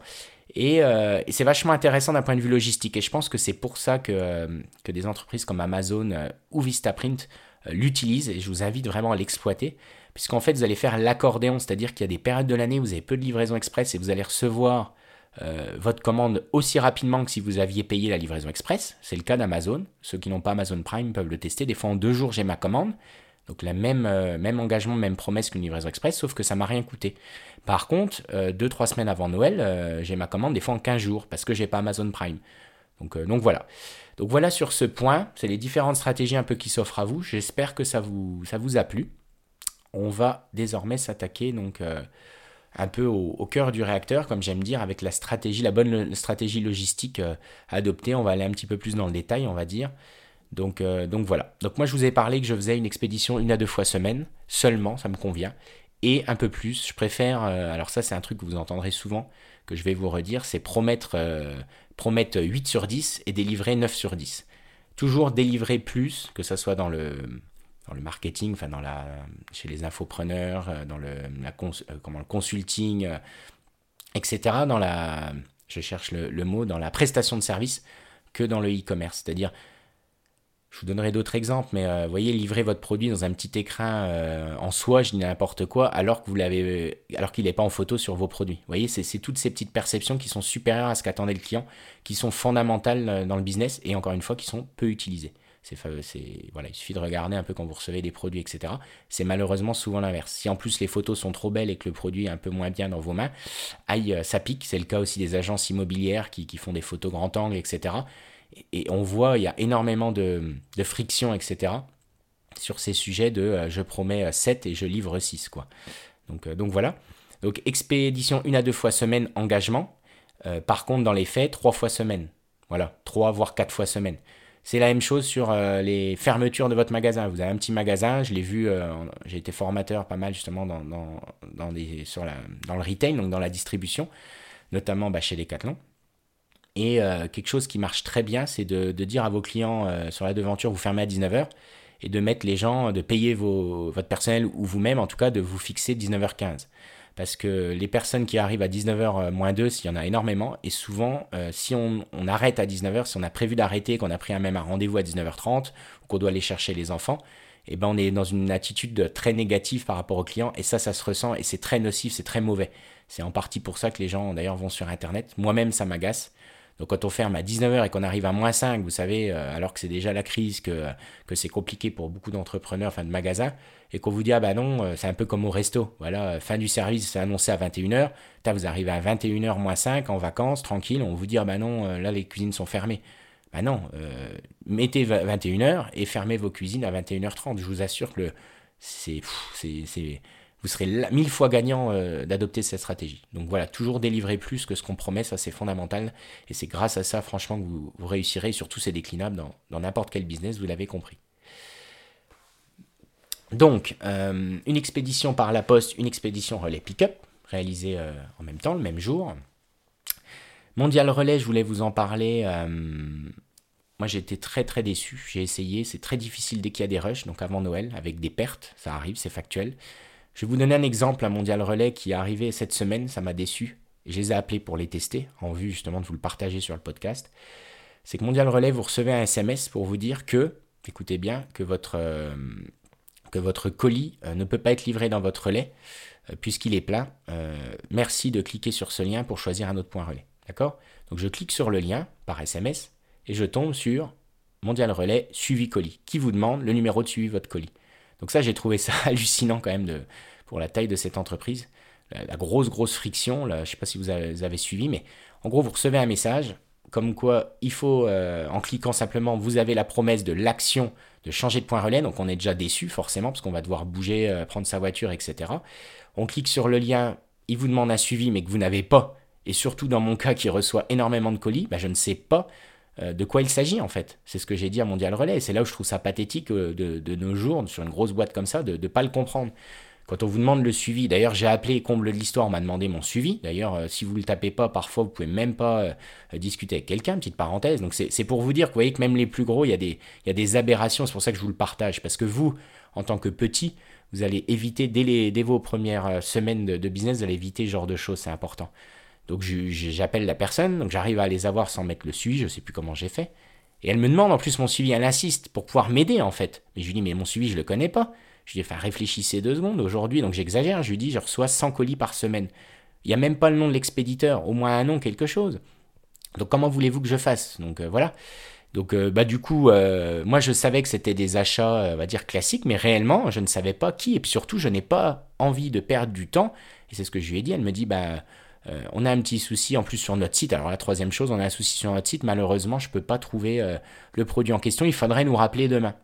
Et, c'est vachement intéressant d'un point de vue logistique. Et je pense que c'est pour ça que, que des entreprises comme Amazon ou Vistaprint l'utilise et je vous invite vraiment à l'exploiter puisqu'en fait vous allez faire l'accordéon, c'est-à-dire qu'il y a des périodes de l'année où vous avez peu de livraison express et vous allez recevoir euh, votre commande aussi rapidement que si vous aviez payé la livraison express. C'est le cas d'Amazon. Ceux qui n'ont pas Amazon Prime peuvent le tester. Des fois en deux jours j'ai ma commande. Donc la même, euh, même engagement, même promesse qu'une livraison express, sauf que ça m'a rien coûté. Par contre, deux, trois semaines avant Noël, j'ai ma commande des fois en 15 jours parce que j'ai pas Amazon Prime. Donc, donc voilà. Donc voilà sur ce point, c'est les différentes stratégies un peu qui s'offrent à vous. J'espère que ça vous, a plu. On va désormais s'attaquer donc euh, un peu au, cœur du réacteur, comme j'aime dire, avec la stratégie, la bonne stratégie logistique euh, adoptée. On va aller un petit peu plus dans le détail, on va dire. Donc, euh, donc voilà. Donc moi je vous ai parlé que je faisais une expédition une à deux fois semaine, seulement, ça me convient. Et un peu plus, je préfère, alors ça c'est un truc que vous entendrez souvent, que je vais vous redire, c'est promettre promettre 8 sur 10 et délivrer 9 sur 10. Toujours délivrer plus, que ce soit dans le, dans le marketing, enfin dans la, chez les infopreneurs, euh, dans le, euh, comment, le consulting, euh, etc. Dans la, je cherche le, le, mot, dans la prestation de service que dans le e-commerce. C'est-à-dire je vous donnerai d'autres exemples, mais euh, voyez, livrer votre produit dans un petit écran euh, en soi, je dis n'importe quoi, alors que vous l'avez, alors qu'il n'est pas en photo sur vos produits. Vous voyez, c'est toutes ces petites perceptions qui sont supérieures à ce qu'attendait le client, qui sont fondamentales euh, dans le business et encore une fois qui sont peu utilisées. C'est, voilà, il suffit de regarder un peu quand vous recevez des produits, etc. C'est malheureusement souvent l'inverse. Si en plus les photos sont trop belles et que le produit est un peu moins bien dans vos mains, aïe, ça pique. C'est le cas aussi des agences immobilières qui, qui font des photos grand angle, etc et on voit, il y a énormément de, friction, etc. sur ces sujets de euh, je promets 7 et je livre 6. Quoi. Donc, euh, donc voilà. Donc expédition une à deux fois semaine, engagement. Euh, par contre, dans les faits, trois fois semaine. Voilà, trois voire quatre fois semaine. C'est la même chose sur les fermetures de votre magasin. Vous avez un petit magasin, je l'ai vu, j'ai été formateur pas mal justement dans le retail, donc dans la distribution, notamment bah, chez Decathlon. Et euh, quelque chose qui marche très bien, c'est de, dire à vos clients euh, sur la devanture, vous fermez à 19h, et de mettre les gens, de payer votre personnel ou vous-même, en tout cas, de vous fixer 19h15. Parce que les personnes qui arrivent à 19h euh, moins 2, s'il y en a énormément, et souvent, si on, arrête à 19h, si on a prévu d'arrêter, qu'on a pris un rendez-vous à 19h30, ou qu'on doit aller chercher les enfants, eh ben on est dans une attitude très négative par rapport aux clients, et ça, ça se ressent, et c'est très nocif, c'est très mauvais. C'est en partie pour ça que les gens, d'ailleurs, vont sur Internet. Moi-même, ça m'agace. Donc quand on ferme à 19h et qu'on arrive à moins 5, vous savez, euh, alors que c'est déjà la crise, que, c'est compliqué pour beaucoup d'entrepreneurs, enfin de magasins, et qu'on vous dit, ah bah non, euh, c'est un peu comme au resto. Voilà, fin du service, c'est annoncé à 21h. vous arrivez à 21h moins 5 en vacances, tranquille, on vous dit, ah bah non, euh, là les cuisines sont fermées. Bah non, mettez 21h et fermez vos cuisines à 21h30. Je vous assure que c'est vous serez mille fois gagnant euh, d'adopter cette stratégie. Donc voilà, toujours délivrer plus que ce qu'on promet, ça c'est fondamental. Et c'est grâce à ça, franchement, que vous, réussirez. surtout, c'est déclinable dans n'importe quel business, vous l'avez compris. Donc, euh, une expédition par la poste, une expédition relais pick-up, réalisée euh, en même temps, le même jour. Mondial Relais, je voulais vous en parler. moi, été très très déçu. J'ai essayé. C'est très difficile dès qu'il y a des rushs, donc avant Noël, avec des pertes. Ça arrive, c'est factuel. Je vais vous donner un exemple, un Mondial Relais qui est arrivé cette semaine, ça m'a déçu. je les ai appelés pour les tester, en vue justement de vous le partager sur le podcast. C'est que Mondial Relais, vous recevez un SMS pour vous dire que, écoutez bien, que votre, euh, colis euh, ne peut pas être livré dans votre relais euh, puisqu'il est plein. merci de cliquer sur ce lien pour choisir un autre point relais. D'accord? Donc je clique sur le lien par SMS et je tombe sur Mondial Relais suivi colis qui vous demande le numéro de suivi de votre colis. Donc ça, j'ai trouvé ça hallucinant quand même de pour la taille de cette entreprise. La, grosse, grosse friction, là, je ne sais pas si vous avez, suivi, mais en gros, vous recevez un message comme quoi il faut, euh, en cliquant simplement, vous avez la promesse de l'action de changer de point relais, donc on est déjà déçu forcément, parce qu'on va devoir bouger, euh, prendre sa voiture, etc. On clique sur le lien, il vous demande un suivi, mais que vous n'avez pas, et surtout dans mon cas qui reçoit énormément de colis, bah, je ne sais pas euh, de quoi il s'agit en fait. C'est ce que j'ai dit à Mondial Relais. Et c'est là où je trouve ça pathétique de, nos jours, sur une grosse boîte comme ça, de ne pas le comprendre. Quand on vous demande le suivi, d'ailleurs j'ai appelé Comble de l'Histoire, on m'a demandé mon suivi. D'ailleurs, euh, si vous ne le tapez pas, parfois vous pouvez même pas discuter avec quelqu'un, petite parenthèse. Donc c'est pour vous dire que vous voyez que même les plus gros, il y a des, aberrations, c'est pour ça que je vous le partage. Parce que vous, en tant que petit, vous allez éviter, dès, vos premières semaines de, business, vous allez éviter ce genre de choses, c'est important. Donc j'appelle la personne, donc j'arrive à les avoir sans mettre le suivi, je ne sais plus comment j'ai fait. Et elle me demande en plus mon suivi, elle insiste pour pouvoir m'aider en fait. Mais je lui dis, mais mon suivi, je le connais pas. Je lui dis, enfin, réfléchissez deux secondes. Aujourd'hui, donc j'exagère, je lui dis, je reçois 100 colis par semaine. Il n'y a même pas le nom de l'expéditeur, au moins un nom, quelque chose. Donc comment voulez-vous que je fasse? Donc euh, voilà. Donc euh, bah du coup, euh, moi je savais que c'était des achats, on va dire classiques, mais réellement je ne savais pas qui. Et puis surtout, je n'ai pas envie de perdre du temps. Et c'est ce que je lui ai dit. Elle me dit, bah on a un petit souci en plus sur notre site. Alors la troisième chose, on a un souci sur notre site. Malheureusement, je ne peux pas trouver le produit en question. Il faudrait nous rappeler demain.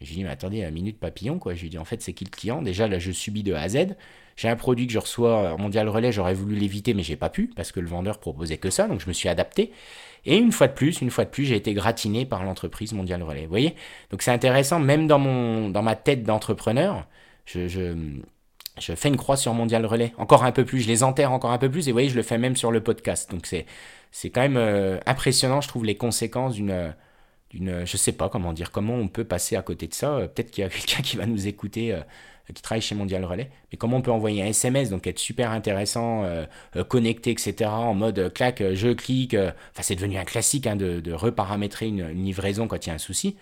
J'ai dit, mais attendez, une minute papillon, quoi. J'ai dit, en fait, c'est qui le client? Déjà, là, je subis de A à Z. J'ai un produit que je reçois en mondial relais, j'aurais voulu l'éviter, mais j'ai pas pu, parce que le vendeur proposait que ça, donc je me suis adapté. Et une fois de plus, une fois de plus, j'ai été gratiné par l'entreprise mondial relais. Vous voyez? Donc c'est intéressant, même dans, mon, dans ma tête d'entrepreneur, je, je fais une croix sur Mondial Relais, encore un peu plus, je les enterre encore un peu plus, et vous voyez, je le fais même sur le podcast. Donc c'est, c'est quand même euh, impressionnant, je trouve, les conséquences d'une, d'une, je sais pas comment dire, comment on peut passer à côté de ça. Euh, peut-être qu'il y a quelqu'un qui va nous écouter, euh, qui travaille chez Mondial Relais, mais comment on peut envoyer un SMS, donc être super intéressant, connecté, etc., en mode clac, je clique, enfin c'est devenu un classique hein, de, reparamétrer une livraison quand il y a un souci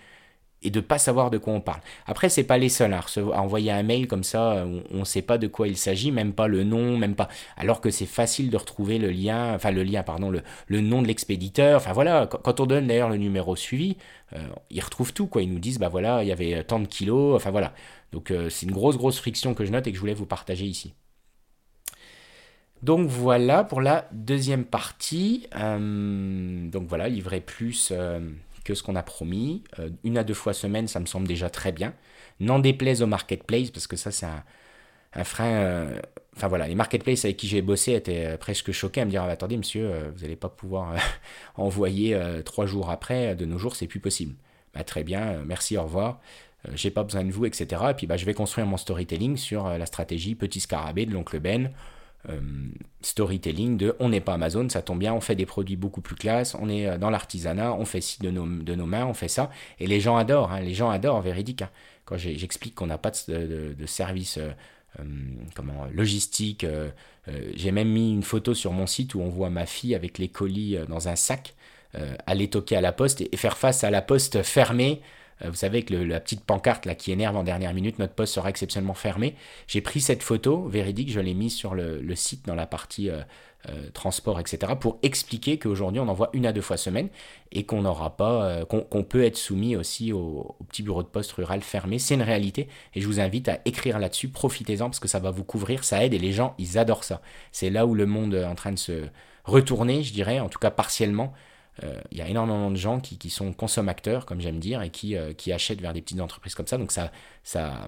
et de pas savoir de quoi on parle. Après, c'est pas les seuls à, envoyer un mail comme ça, on ne sait pas de quoi il s'agit, même pas le nom, même pas. Alors que c'est facile de retrouver le lien, enfin le lien, pardon, le, nom de l'expéditeur. Enfin voilà, quand, on donne d'ailleurs le numéro suivi, euh, ils retrouvent tout, quoi. Ils nous disent, bah voilà, il y avait tant de kilos, enfin voilà. Donc euh, c'est une grosse, grosse friction que je note et que je voulais vous partager ici. Donc voilà pour la deuxième partie. Euh, donc voilà, livrer plus ce qu'on a promis. Euh, une à deux fois semaine, ça me semble déjà très bien. N'en déplaise au marketplace, parce que ça, c'est un, frein. Euh, enfin voilà, les marketplaces avec qui j'ai bossé étaient euh, presque choqués à me dire ah, attendez, monsieur, vous n'allez pas pouvoir envoyer trois jours après. De nos jours, c'est plus possible. Bah, très bien, merci, au revoir. j'ai pas besoin de vous, etc. Et puis bah, je vais construire mon storytelling sur la stratégie petit scarabée de l'oncle Ben. Euh, storytelling de on n'est pas Amazon, ça tombe bien, on fait des produits beaucoup plus classe, on est euh, dans l'artisanat, on fait ci de nos, de nos mains, on fait ça, et les gens adorent, hein, les gens adorent, véridique. Hein. Quand j'explique qu'on n'a pas de, service euh, comment, logistique, j'ai même mis une photo sur mon site où on voit ma fille avec les colis dans un sac, aller toquer à la poste et, faire face à la poste fermée vous savez que la petite pancarte là qui énerve en dernière minute, notre poste sera exceptionnellement fermé. J'ai pris cette photo véridique, je l'ai mise sur le, site dans la partie euh, euh, transport, etc. pour expliquer qu'aujourd'hui on envoie une à deux fois semaine et qu'on n'aura pas, qu'on peut être soumis aussi au, petit bureau de poste rural fermé. C'est une réalité et je vous invite à écrire là-dessus. Profitez-en parce que ça va vous couvrir, ça aide et les gens ils adorent ça. C'est là où le monde est en train de se retourner, je dirais, en tout cas partiellement. Euh, il y a énormément de gens qui, sont consommateurs, comme j'aime dire, et qui, euh, qui, achètent vers des petites entreprises comme ça. Donc ça, ça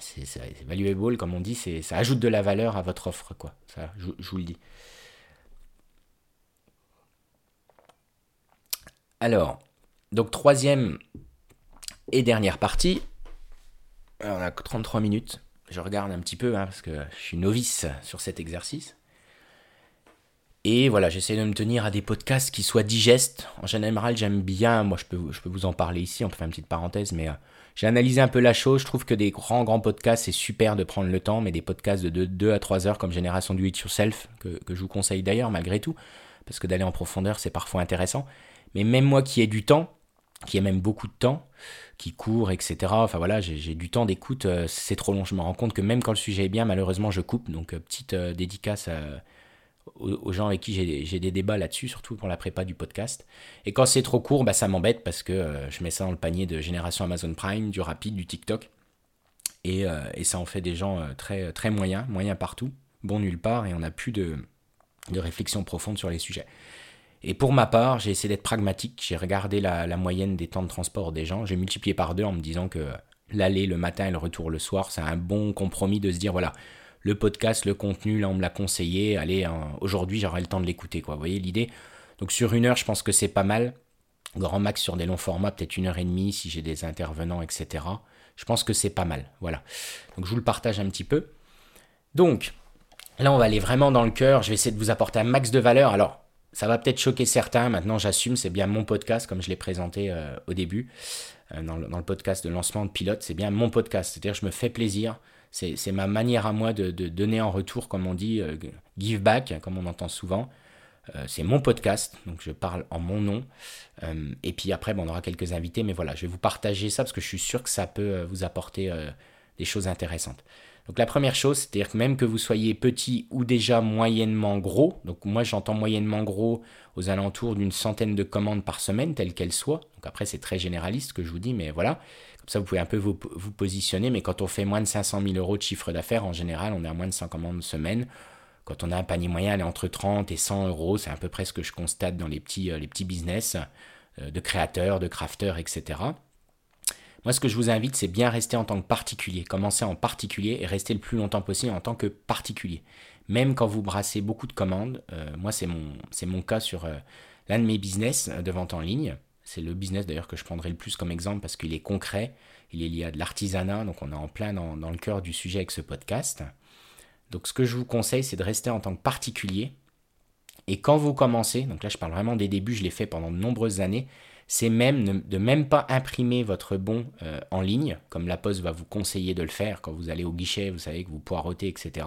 c'est valuable, comme on dit, ça ajoute de la valeur à votre offre, quoi. Ça, je, vous le dis. Alors, donc troisième et dernière partie. on a 33 minutes. Je regarde un petit peu, hein, parce que je suis novice sur cet exercice. Et voilà, j'essaie de me tenir à des podcasts qui soient digestes. En général, j'aime bien, moi je peux, vous en parler ici, on peut faire une petite parenthèse, mais euh, j'ai analysé un peu la chose. Je trouve que des grands, grands podcasts, c'est super de prendre le temps, mais des podcasts de 2 à 3 heures comme Génération Do It Yourself, que, que je vous conseille d'ailleurs malgré tout, parce que d'aller en profondeur, c'est parfois intéressant. Mais même moi qui ai du temps, qui ai même beaucoup de temps, qui court, etc. Enfin voilà, j'ai du temps d'écoute, euh, c'est trop long. Je me rends compte que même quand le sujet est bien, malheureusement, je coupe. Donc, euh, petite dédicace à aux, gens avec qui j'ai des débats là-dessus, surtout pour la prépa du podcast. Et quand c'est trop court, bah, ça m'embête parce que euh, je mets ça dans le panier de génération Amazon Prime, du rapide, du TikTok. Et, ça en fait des gens très, très moyens, moyens partout, bon nulle part, et on n'a plus de, de réflexion profonde sur les sujets. Et pour ma part, j'ai essayé d'être pragmatique. J'ai regardé la, moyenne des temps de transport des gens. J'ai multiplié par deux en me disant que l'aller le matin et le retour le soir, c'est un bon compromis de se dire voilà, le podcast, le contenu, là on me l'a conseillé. Allez, aujourd'hui j'aurai le temps de l'écouter. Quoi. Vous voyez l'idée? Donc sur une heure, je pense que c'est pas mal. Grand max sur des longs formats, peut-être une heure et demie si j'ai des intervenants, etc. Je pense que c'est pas mal. Voilà. Donc je vous le partage un petit peu. Donc, là on va aller vraiment dans le cœur. Je vais essayer de vous apporter un max de valeur. Alors, ça va peut-être choquer certains, maintenant j'assume, c'est bien mon podcast comme je l'ai présenté euh, au début, euh, dans, le, podcast de lancement de pilote, c'est bien mon podcast, c'est-à-dire je me fais plaisir, c'est ma manière à moi de, donner en retour, comme on dit, euh, give back, comme on entend souvent. c'est mon podcast, donc je parle en mon nom. et puis après, on aura quelques invités, mais voilà, je vais vous partager ça parce que je suis sûr que ça peut vous apporter des choses intéressantes. Donc la première chose, c'est-à-dire que même que vous soyez petit ou déjà moyennement gros, donc moi j'entends moyennement gros aux alentours d'une centaine de commandes par semaine, telle qu'elle soit. Donc après c'est très généraliste que je vous dis, mais voilà. Ça vous pouvez un peu vous, positionner, mais quand on fait moins de 500 000 euros de chiffre d'affaires, en général on est à moins de 100 commandes semaine. Quand on a un panier moyen, elle est entre 30 et 100 euros, c'est à peu près ce que je constate dans les petits, euh, les petits business euh, de créateurs, de crafters, etc. Moi, ce que je vous invite, c'est bien rester en tant que particulier. Commencer en particulier et rester le plus longtemps possible en tant que particulier. Même quand vous brassez beaucoup de commandes, euh, moi, c'est mon, mon cas sur l'un de mes business de vente en ligne. C'est le business d'ailleurs que je prendrai le plus comme exemple parce qu'il est concret, il est lié à de l'artisanat, donc on est en plein dans, le cœur du sujet avec ce podcast. Donc ce que je vous conseille, c'est de rester en tant que particulier. Et quand vous commencez, donc là je parle vraiment des débuts, je l'ai fait pendant de nombreuses années, c'est même de même pas imprimer votre bon euh, en ligne, comme la Poste va vous conseiller de le faire quand vous allez au guichet, vous savez que vous poirotez, etc.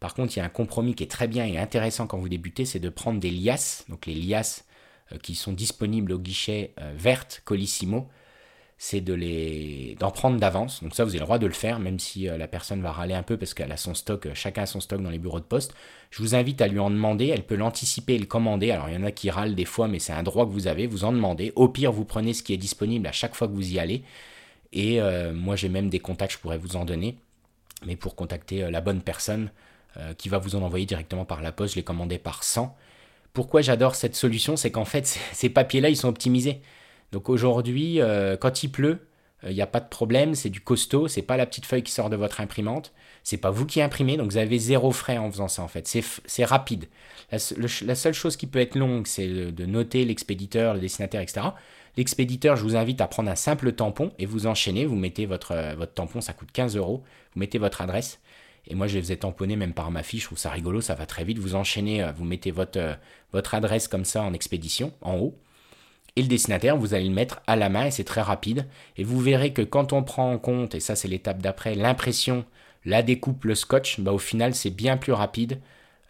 Par contre, il y a un compromis qui est très bien et intéressant quand vous débutez, c'est de prendre des liasses, donc les liasses qui sont disponibles au guichet euh, verte Colissimo, c'est de les d'en prendre d'avance. Donc ça, vous avez le droit de le faire, même si euh, la personne va râler un peu parce qu'elle a son stock, euh, chacun a son stock dans les bureaux de poste. Je vous invite à lui en demander, elle peut l'anticiper et le commander. Alors il y en a qui râlent des fois, mais c'est un droit que vous avez, vous en demandez. Au pire, vous prenez ce qui est disponible à chaque fois que vous y allez. Et euh, moi, j'ai même des contacts, je pourrais vous en donner. Mais pour contacter la bonne personne qui va vous en envoyer directement par la poste, je les commandais par 100. Pourquoi j'adore cette solution C'est qu'en fait, ces papiers-là, ils sont optimisés. Donc aujourd'hui, euh, quand il pleut, il euh, n'y a pas de problème, c'est du costaud, c'est pas la petite feuille qui sort de votre imprimante, c'est pas vous qui imprimez, donc vous avez zéro frais en faisant ça en fait, c'est rapide. La, seule chose qui peut être longue, c'est de noter l'expéditeur, le destinataire, etc. L'expéditeur, je vous invite à prendre un simple tampon et vous enchaînez, vous mettez votre, euh, votre tampon, ça coûte 15 euros, vous mettez votre adresse, et moi je les faisais tamponner même par ma fiche, je trouve ça rigolo, ça va très vite, vous enchaînez, vous mettez votre, votre adresse comme ça en expédition, en haut, et le destinataire, vous allez le mettre à la main et c'est très rapide. Et vous verrez que quand on prend en compte, et ça c'est l'étape d'après, l'impression, la découpe, le scotch, bah, au final c'est bien plus rapide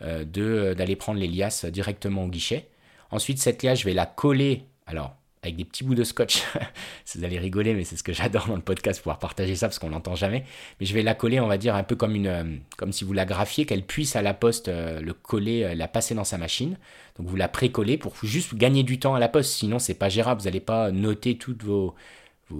euh, euh, d'aller prendre les liasses directement au guichet. Ensuite, cette liasse, je vais la coller. Alors, avec des petits bouts de scotch. vous allez rigoler, mais c'est ce que j'adore dans le podcast, pouvoir partager ça parce qu'on l'entend jamais. Mais je vais la coller, on va dire, un peu comme, une, euh, comme si vous la graffiez, qu'elle puisse à la poste euh, le coller, euh, la passer dans sa machine. Donc vous la précollez pour juste gagner du temps à la poste. Sinon, c'est pas gérable. Vous n'allez pas noter toutes vos,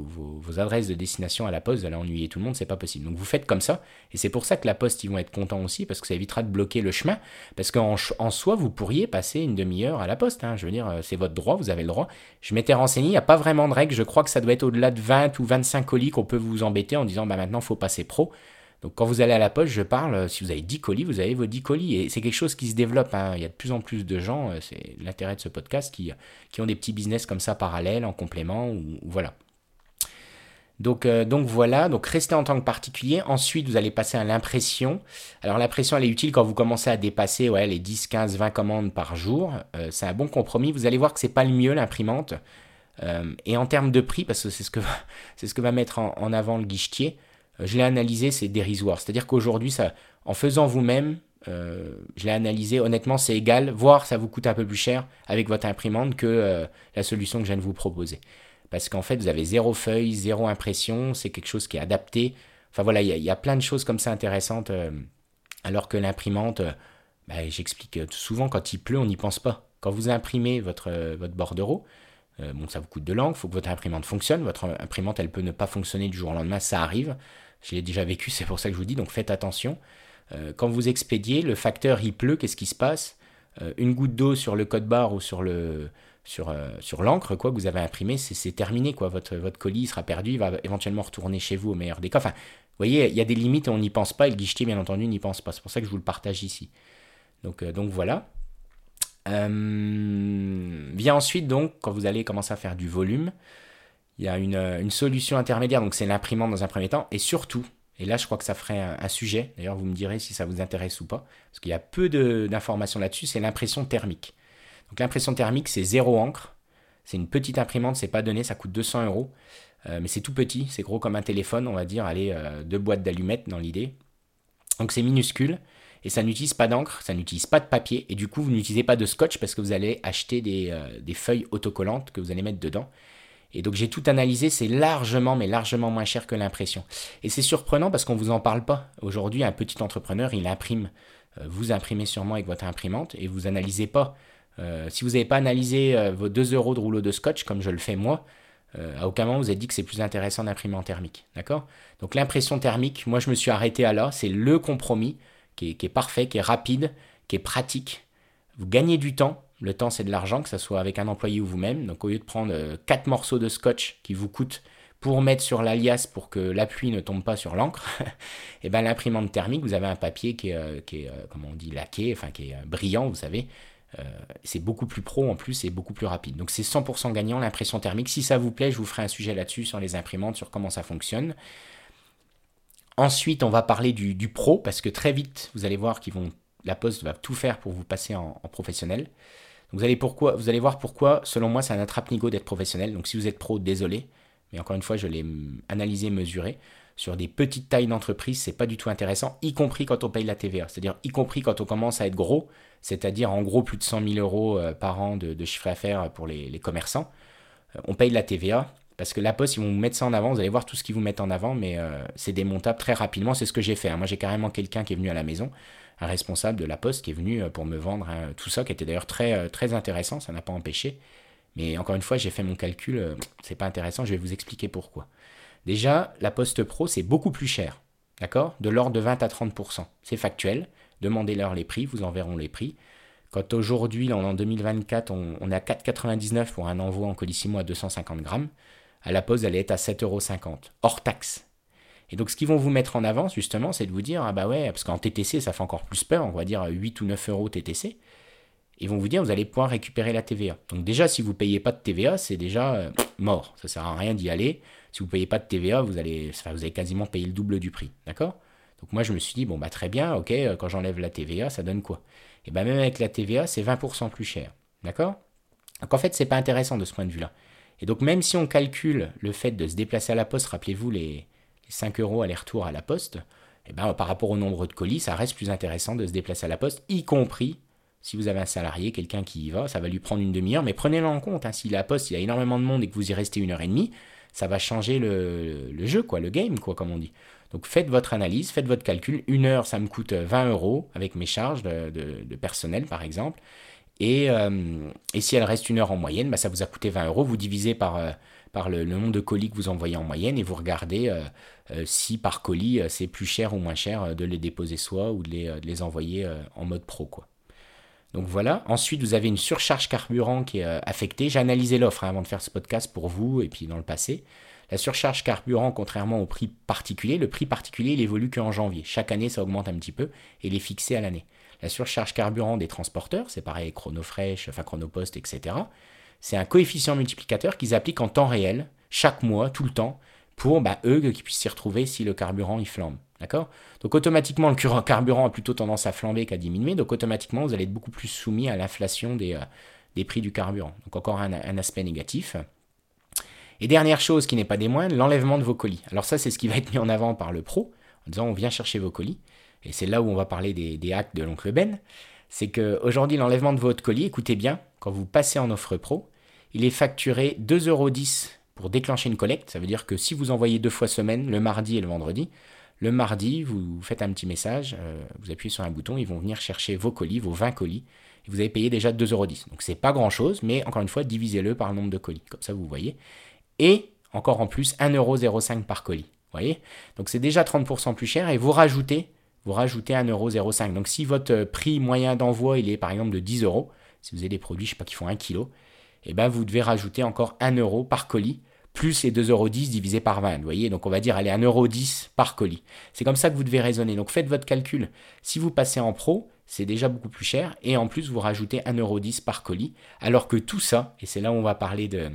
vos, adresses de destination à la poste, vous allez ennuyer tout le monde, c'est pas possible. Donc vous faites comme ça, et c'est pour ça que la poste, ils vont être contents aussi, parce que ça évitera de bloquer le chemin, parce qu'en en soi, vous pourriez passer une demi-heure à la poste, hein. je veux dire, euh, c'est votre droit, vous avez le droit. Je m'étais renseigné, il n'y a pas vraiment de règle, je crois que ça doit être au-delà de 20 ou 25 colis qu'on peut vous embêter en disant, bah maintenant, il faut passer pro. Donc quand vous allez à la poste, je parle, euh, si vous avez 10 colis, vous avez vos 10 colis. Et c'est quelque chose qui se développe. Hein. Il y a de plus en plus de gens, euh, c'est l'intérêt de ce podcast, qui, qui ont des petits business comme ça parallèles, en complément, ou voilà. Donc, euh, donc voilà, donc restez en tant que particulier. Ensuite, vous allez passer à l'impression. Alors l'impression, elle est utile quand vous commencez à dépasser les 10, 15, 20 commandes par jour. Euh, c'est un bon compromis. Vous allez voir que c'est pas le mieux l'imprimante. Euh, et en termes de prix, parce que c'est ce que va, c'est ce que va mettre en, avant le guichetier, je l'ai analysé, c'est dérisoire. C'est-à-dire qu'aujourd'hui, ça, en faisant vous-même, je l'ai analysé, honnêtement, c'est égal, voire ça vous coûte un peu plus cher avec votre imprimante que la solution que je viens de vous proposer parce qu'en fait, vous avez zéro feuille, zéro impression, c'est quelque chose qui est adapté. Enfin voilà, il y, a plein de choses comme ça intéressantes, euh, alors que l'imprimante, euh, bah, j'explique euh, souvent, quand il pleut, on n'y pense pas. Quand vous imprimez votre, votre bordereau, bon, ça vous coûte de l'encre, il faut que votre imprimante fonctionne. Votre imprimante, elle peut ne pas fonctionner du jour au lendemain, ça arrive. Je l'ai déjà vécu, c'est pour ça que je vous dis, donc faites attention. quand vous expédiez, le facteur il pleut, qu'est-ce qui se passe? Une goutte d'eau sur le code barre ou sur le, sur, sur l'encre quoi que vous avez imprimé, c'est terminé quoi. Votre, colis sera perdu, il va éventuellement retourner chez vous au meilleur des cas. Enfin, vous voyez, il y a des limites, on n'y pense pas, et le guichetier bien entendu n'y pense pas. C'est pour ça que je vous le partage ici. Donc, donc voilà. Euh, vient ensuite donc, quand vous allez commencer à faire du volume, il y a une, solution intermédiaire, donc c'est l'imprimante dans un premier temps, et surtout, et là je crois que ça ferait un, sujet, d'ailleurs vous me direz si ça vous intéresse ou pas, parce qu'il y a peu d'informations là-dessus, c'est l'impression thermique. Donc l'impression thermique c'est zéro encre, c'est une petite imprimante, c'est pas donné, ça coûte 200 euros, euh, mais c'est tout petit, c'est gros comme un téléphone, on va dire, allez, euh, deux boîtes d'allumettes dans l'idée. Donc c'est minuscule, et ça n'utilise pas d'encre, ça n'utilise pas de papier, et du coup vous n'utilisez pas de scotch parce que vous allez acheter des, euh, feuilles autocollantes que vous allez mettre dedans. Et donc j'ai tout analysé, c'est largement, mais largement moins cher que l'impression. Et c'est surprenant parce qu'on ne vous en parle pas. Aujourd'hui, un petit entrepreneur, il imprime. Vous imprimez sûrement avec votre imprimante et vous analysez pas. Euh, si vous n'avez pas analysé vos 2 euros de rouleau de scotch, comme je le fais moi, à aucun moment vous avez dit que c'est plus intéressant d'imprimer en thermique. D'accord? Donc l'impression thermique, moi je me suis arrêté à là, c'est le compromis qui est, parfait, qui est rapide, qui est pratique. Vous gagnez du temps. Le temps, c'est de l'argent, que ce soit avec un employé ou vous-même. Donc, au lieu de prendre euh, quatre morceaux de scotch qui vous coûtent pour mettre sur l'alias pour que la pluie ne tombe pas sur l'encre, et eh ben l'imprimante thermique, vous avez un papier qui est, euh, qui euh, on dit, laqué, enfin qui est brillant, vous savez. C'est beaucoup plus pro en plus et beaucoup plus rapide. Donc c'est 100% gagnant l'impression thermique. Si ça vous plaît, je vous ferai un sujet là-dessus sur les imprimantes, sur comment ça fonctionne. Ensuite, on va parler du, pro, parce que très vite, vous allez voir qu'ils vont, la Poste va tout faire pour vous passer en, professionnel. vous allez, vous allez voir pourquoi, selon moi, c'est un attrape-nigo d'être professionnel. Donc si vous êtes pro, désolé. Mais encore une fois, je l'ai analysé, mesuré. Sur des petites tailles d'entreprise, c'est pas du tout intéressant, y compris quand on paye la TVA. C'est-à-dire, y compris quand on commence à être gros, c'est-à-dire en gros plus de 100 000 euros euh, par an de, chiffre d'affaires pour les, commerçants. Euh, on paye la TVA. Parce que la poste, ils vont vous mettre ça en avant, vous allez voir tout ce qu'ils vous mettent en avant, mais euh, c'est démontable très rapidement. C'est ce que j'ai fait. Hein. Moi, j'ai carrément quelqu'un qui est venu à la maison, un responsable de la poste qui est venu pour me vendre hein, tout ça, qui était d'ailleurs très, très intéressant, ça n'a pas empêché. Mais encore une fois, j'ai fait mon calcul, c'est pas intéressant, je vais vous expliquer pourquoi. Déjà, la Poste Pro, c'est beaucoup plus cher, d'accord? De l'ordre de 20 à 30%. C'est factuel. Demandez-leur les prix, vous en verront les prix. Quand aujourd'hui, en 2024, on, est à 4,99 pour un envoi en colissimo à 250 grammes, à la pause, elle est à 7,50€, hors taxe. Et donc, ce qu'ils vont vous mettre en avant, justement, c'est de vous dire, ah bah ouais, parce qu'en TTC, ça fait encore plus peur, on va dire 8 ou 9 euros TTC. Ils vont vous dire, vous allez pouvoir récupérer la TVA. Donc, déjà, si vous ne payez pas de TVA, c'est déjà euh, mort. Ça ne sert à rien d'y aller. Si vous ne payez pas de TVA, vous allez, allez quasiment payer le double du prix. D'accord? Donc, moi, je me suis dit, bon, bah très bien, ok, euh, quand j'enlève la TVA, ça donne quoi? Et bien, même avec la TVA, c'est 20% plus cher. D'accord? Donc, en fait, c'est pas intéressant de ce point de vue-là. Et donc même si on calcule le fait de se déplacer à la poste, rappelez-vous les, 5 euros aller-retour à la poste, et eh ben, par rapport au nombre de colis, ça reste plus intéressant de se déplacer à la poste, y compris si vous avez un salarié, quelqu'un qui y va, ça va lui prendre une demi-heure, mais prenez-le en compte, hein, si la poste, il y a énormément de monde et que vous y restez une heure et demie, ça va changer le, jeu, quoi, le game, quoi, comme on dit. Donc faites votre analyse, faites votre calcul. Une heure, ça me coûte 20 euros avec mes charges de personnel, par exemple. Euh, et, si elle reste une heure en moyenne, bah, ça vous a coûté 20 euros. Vous divisez par, euh, le, nombre de colis que vous envoyez en moyenne et vous regardez euh, si par colis c'est plus cher ou moins cher de les déposer soi ou de les, envoyer en mode pro. Quoi. Donc voilà. Ensuite, vous avez une surcharge carburant qui est affectée. J'ai analysé l'offre hein, avant de faire ce podcast pour vous et puis dans le passé. La surcharge carburant, contrairement au prix particulier, le prix particulier, il évolue qu'en janvier. Chaque année, ça augmente un petit peu et il est fixé à l'année. La surcharge carburant des transporteurs, c'est pareil, Chronofresh, enfin Chronopost, etc. C'est un coefficient multiplicateur qu'ils appliquent en temps réel, chaque mois, tout le temps, pour bah, eux qui puissent s'y retrouver si le carburant il flambe. D'accord? Donc automatiquement, le carburant a plutôt tendance à flamber qu'à diminuer, donc automatiquement, vous allez être beaucoup plus soumis à l'inflation des, euh, des prix du carburant. Donc encore un, aspect négatif. Et dernière chose qui n'est pas des moindres, l'enlèvement de vos colis. Alors ça, c'est ce qui va être mis en avant par le pro, en disant on vient chercher vos colis et c'est là où on va parler des, hacks de l'oncle Ben, c'est qu'aujourd'hui, l'enlèvement de votre colis, écoutez bien, quand vous passez en offre pro, il est facturé 2,10€ pour déclencher une collecte. Ça veut dire que si vous envoyez deux fois semaine, le mardi et le vendredi, le mardi, vous faites un petit message, euh, vous appuyez sur un bouton, ils vont venir chercher vos colis, vos 20 colis, et vous avez payé déjà 2,10€. Donc c'est pas grand chose, mais encore une fois, divisez-le par le nombre de colis, comme ça vous voyez. Et encore en plus, 1,05€ par colis. voyez Donc c'est déjà 30% plus cher et vous rajoutez, vous rajoutez 1,05€. Donc si votre prix moyen d'envoi, il est par exemple de 10 euros, si vous avez des produits, je sais pas, qui font 1 kg, et ben vous devez rajouter encore 1 euro par colis, plus les 2,10 euros divisé par 20. Vous voyez, donc on va dire, allez, 1,10 euro par colis. C'est comme ça que vous devez raisonner. Donc faites votre calcul. Si vous passez en pro, c'est déjà beaucoup plus cher, et en plus vous rajoutez 1,10€ par colis, alors que tout ça, et c'est là où on va parler de,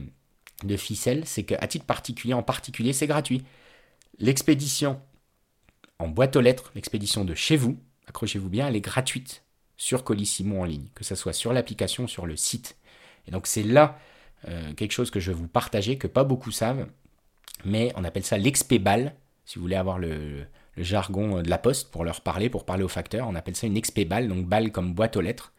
de ficelle, c'est qu'à titre particulier, en particulier, c'est gratuit. L'expédition en boîte aux lettres, l'expédition de chez vous, accrochez-vous bien, elle est gratuite sur Colissimo en ligne, que ce soit sur l'application, sur le site. Et donc c'est là euh, quelque chose que je vais vous partager, que pas beaucoup savent, mais on appelle ça l'expébal, si vous voulez avoir le, jargon de la poste pour leur parler, pour parler aux facteurs, on appelle ça une expébal, donc balle comme boîte aux lettres.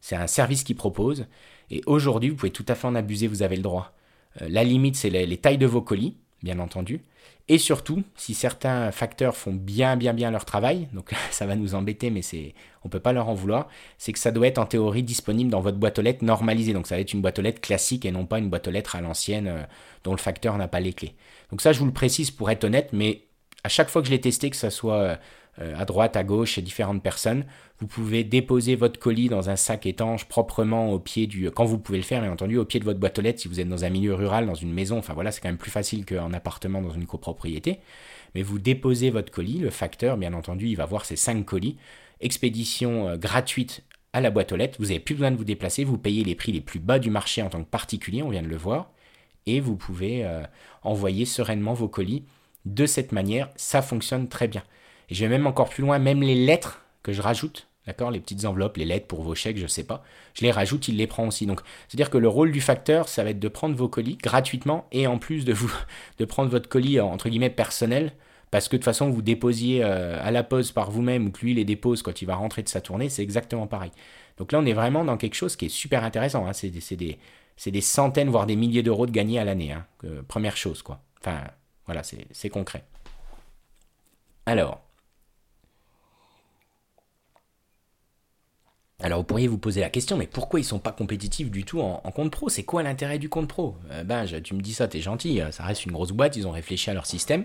C'est un service qui propose, et aujourd'hui vous pouvez tout à fait en abuser, vous avez le droit. Euh, la limite c'est les tailles de vos colis, bien entendu. Et surtout, si certains facteurs font bien bien bien leur travail, donc ça va nous embêter, mais c'est, on peut pas leur en vouloir, c'est que ça doit être en théorie disponible dans votre boîte aux lettres normalisée. Donc ça va être une boîte aux lettres classique et non pas une boîte aux lettres à l'ancienne euh, dont le facteur n'a pas les clés. Donc ça, je vous le précise pour être honnête, mais à chaque fois que je l'ai testé, que ce soit euh, à droite, à gauche, chez différentes personnes. Vous pouvez déposer votre colis dans un sac étanche proprement au pied du... Quand vous pouvez le faire, bien entendu, au pied de votre boîte aux lettres, si vous êtes dans un milieu rural, dans une maison, enfin voilà, c'est quand même plus facile qu'en appartement dans une copropriété. Mais vous déposez votre colis, le facteur, bien entendu, il va voir ces 5 colis. Expédition euh, gratuite à la boîte aux lettres. Vous n'avez plus besoin de vous déplacer, vous payez les prix les plus bas du marché en tant que particulier, on vient de le voir. Et vous pouvez euh, envoyer sereinement vos colis de cette manière. Ça fonctionne très bien. Et je vais même encore plus loin, même les lettres que je rajoute, d'accord, les petites enveloppes, les lettres pour vos chèques, je sais pas, je les rajoute, il les prend aussi. Donc, c'est-à-dire que le rôle du facteur, ça va être de prendre vos colis gratuitement et en plus de vous, de prendre votre colis entre guillemets personnel, parce que de toute façon vous déposiez euh, à la pause par vous-même ou que lui les dépose quand il va rentrer de sa tournée, c'est exactement pareil. Donc là, on est vraiment dans quelque chose qui est super intéressant. Hein. C'est des, des, centaines, voire des milliers d'euros de gagnés à l'année. Hein. première chose, quoi. Enfin, voilà, c'est concret. Alors, Alors vous pourriez vous poser la question, mais pourquoi ils sont pas compétitifs du tout en, compte pro? C'est quoi l'intérêt du compte pro? Ben, tu me dis ça, t'es gentil, euh, ça reste une grosse boîte, ils ont réfléchi à leur système.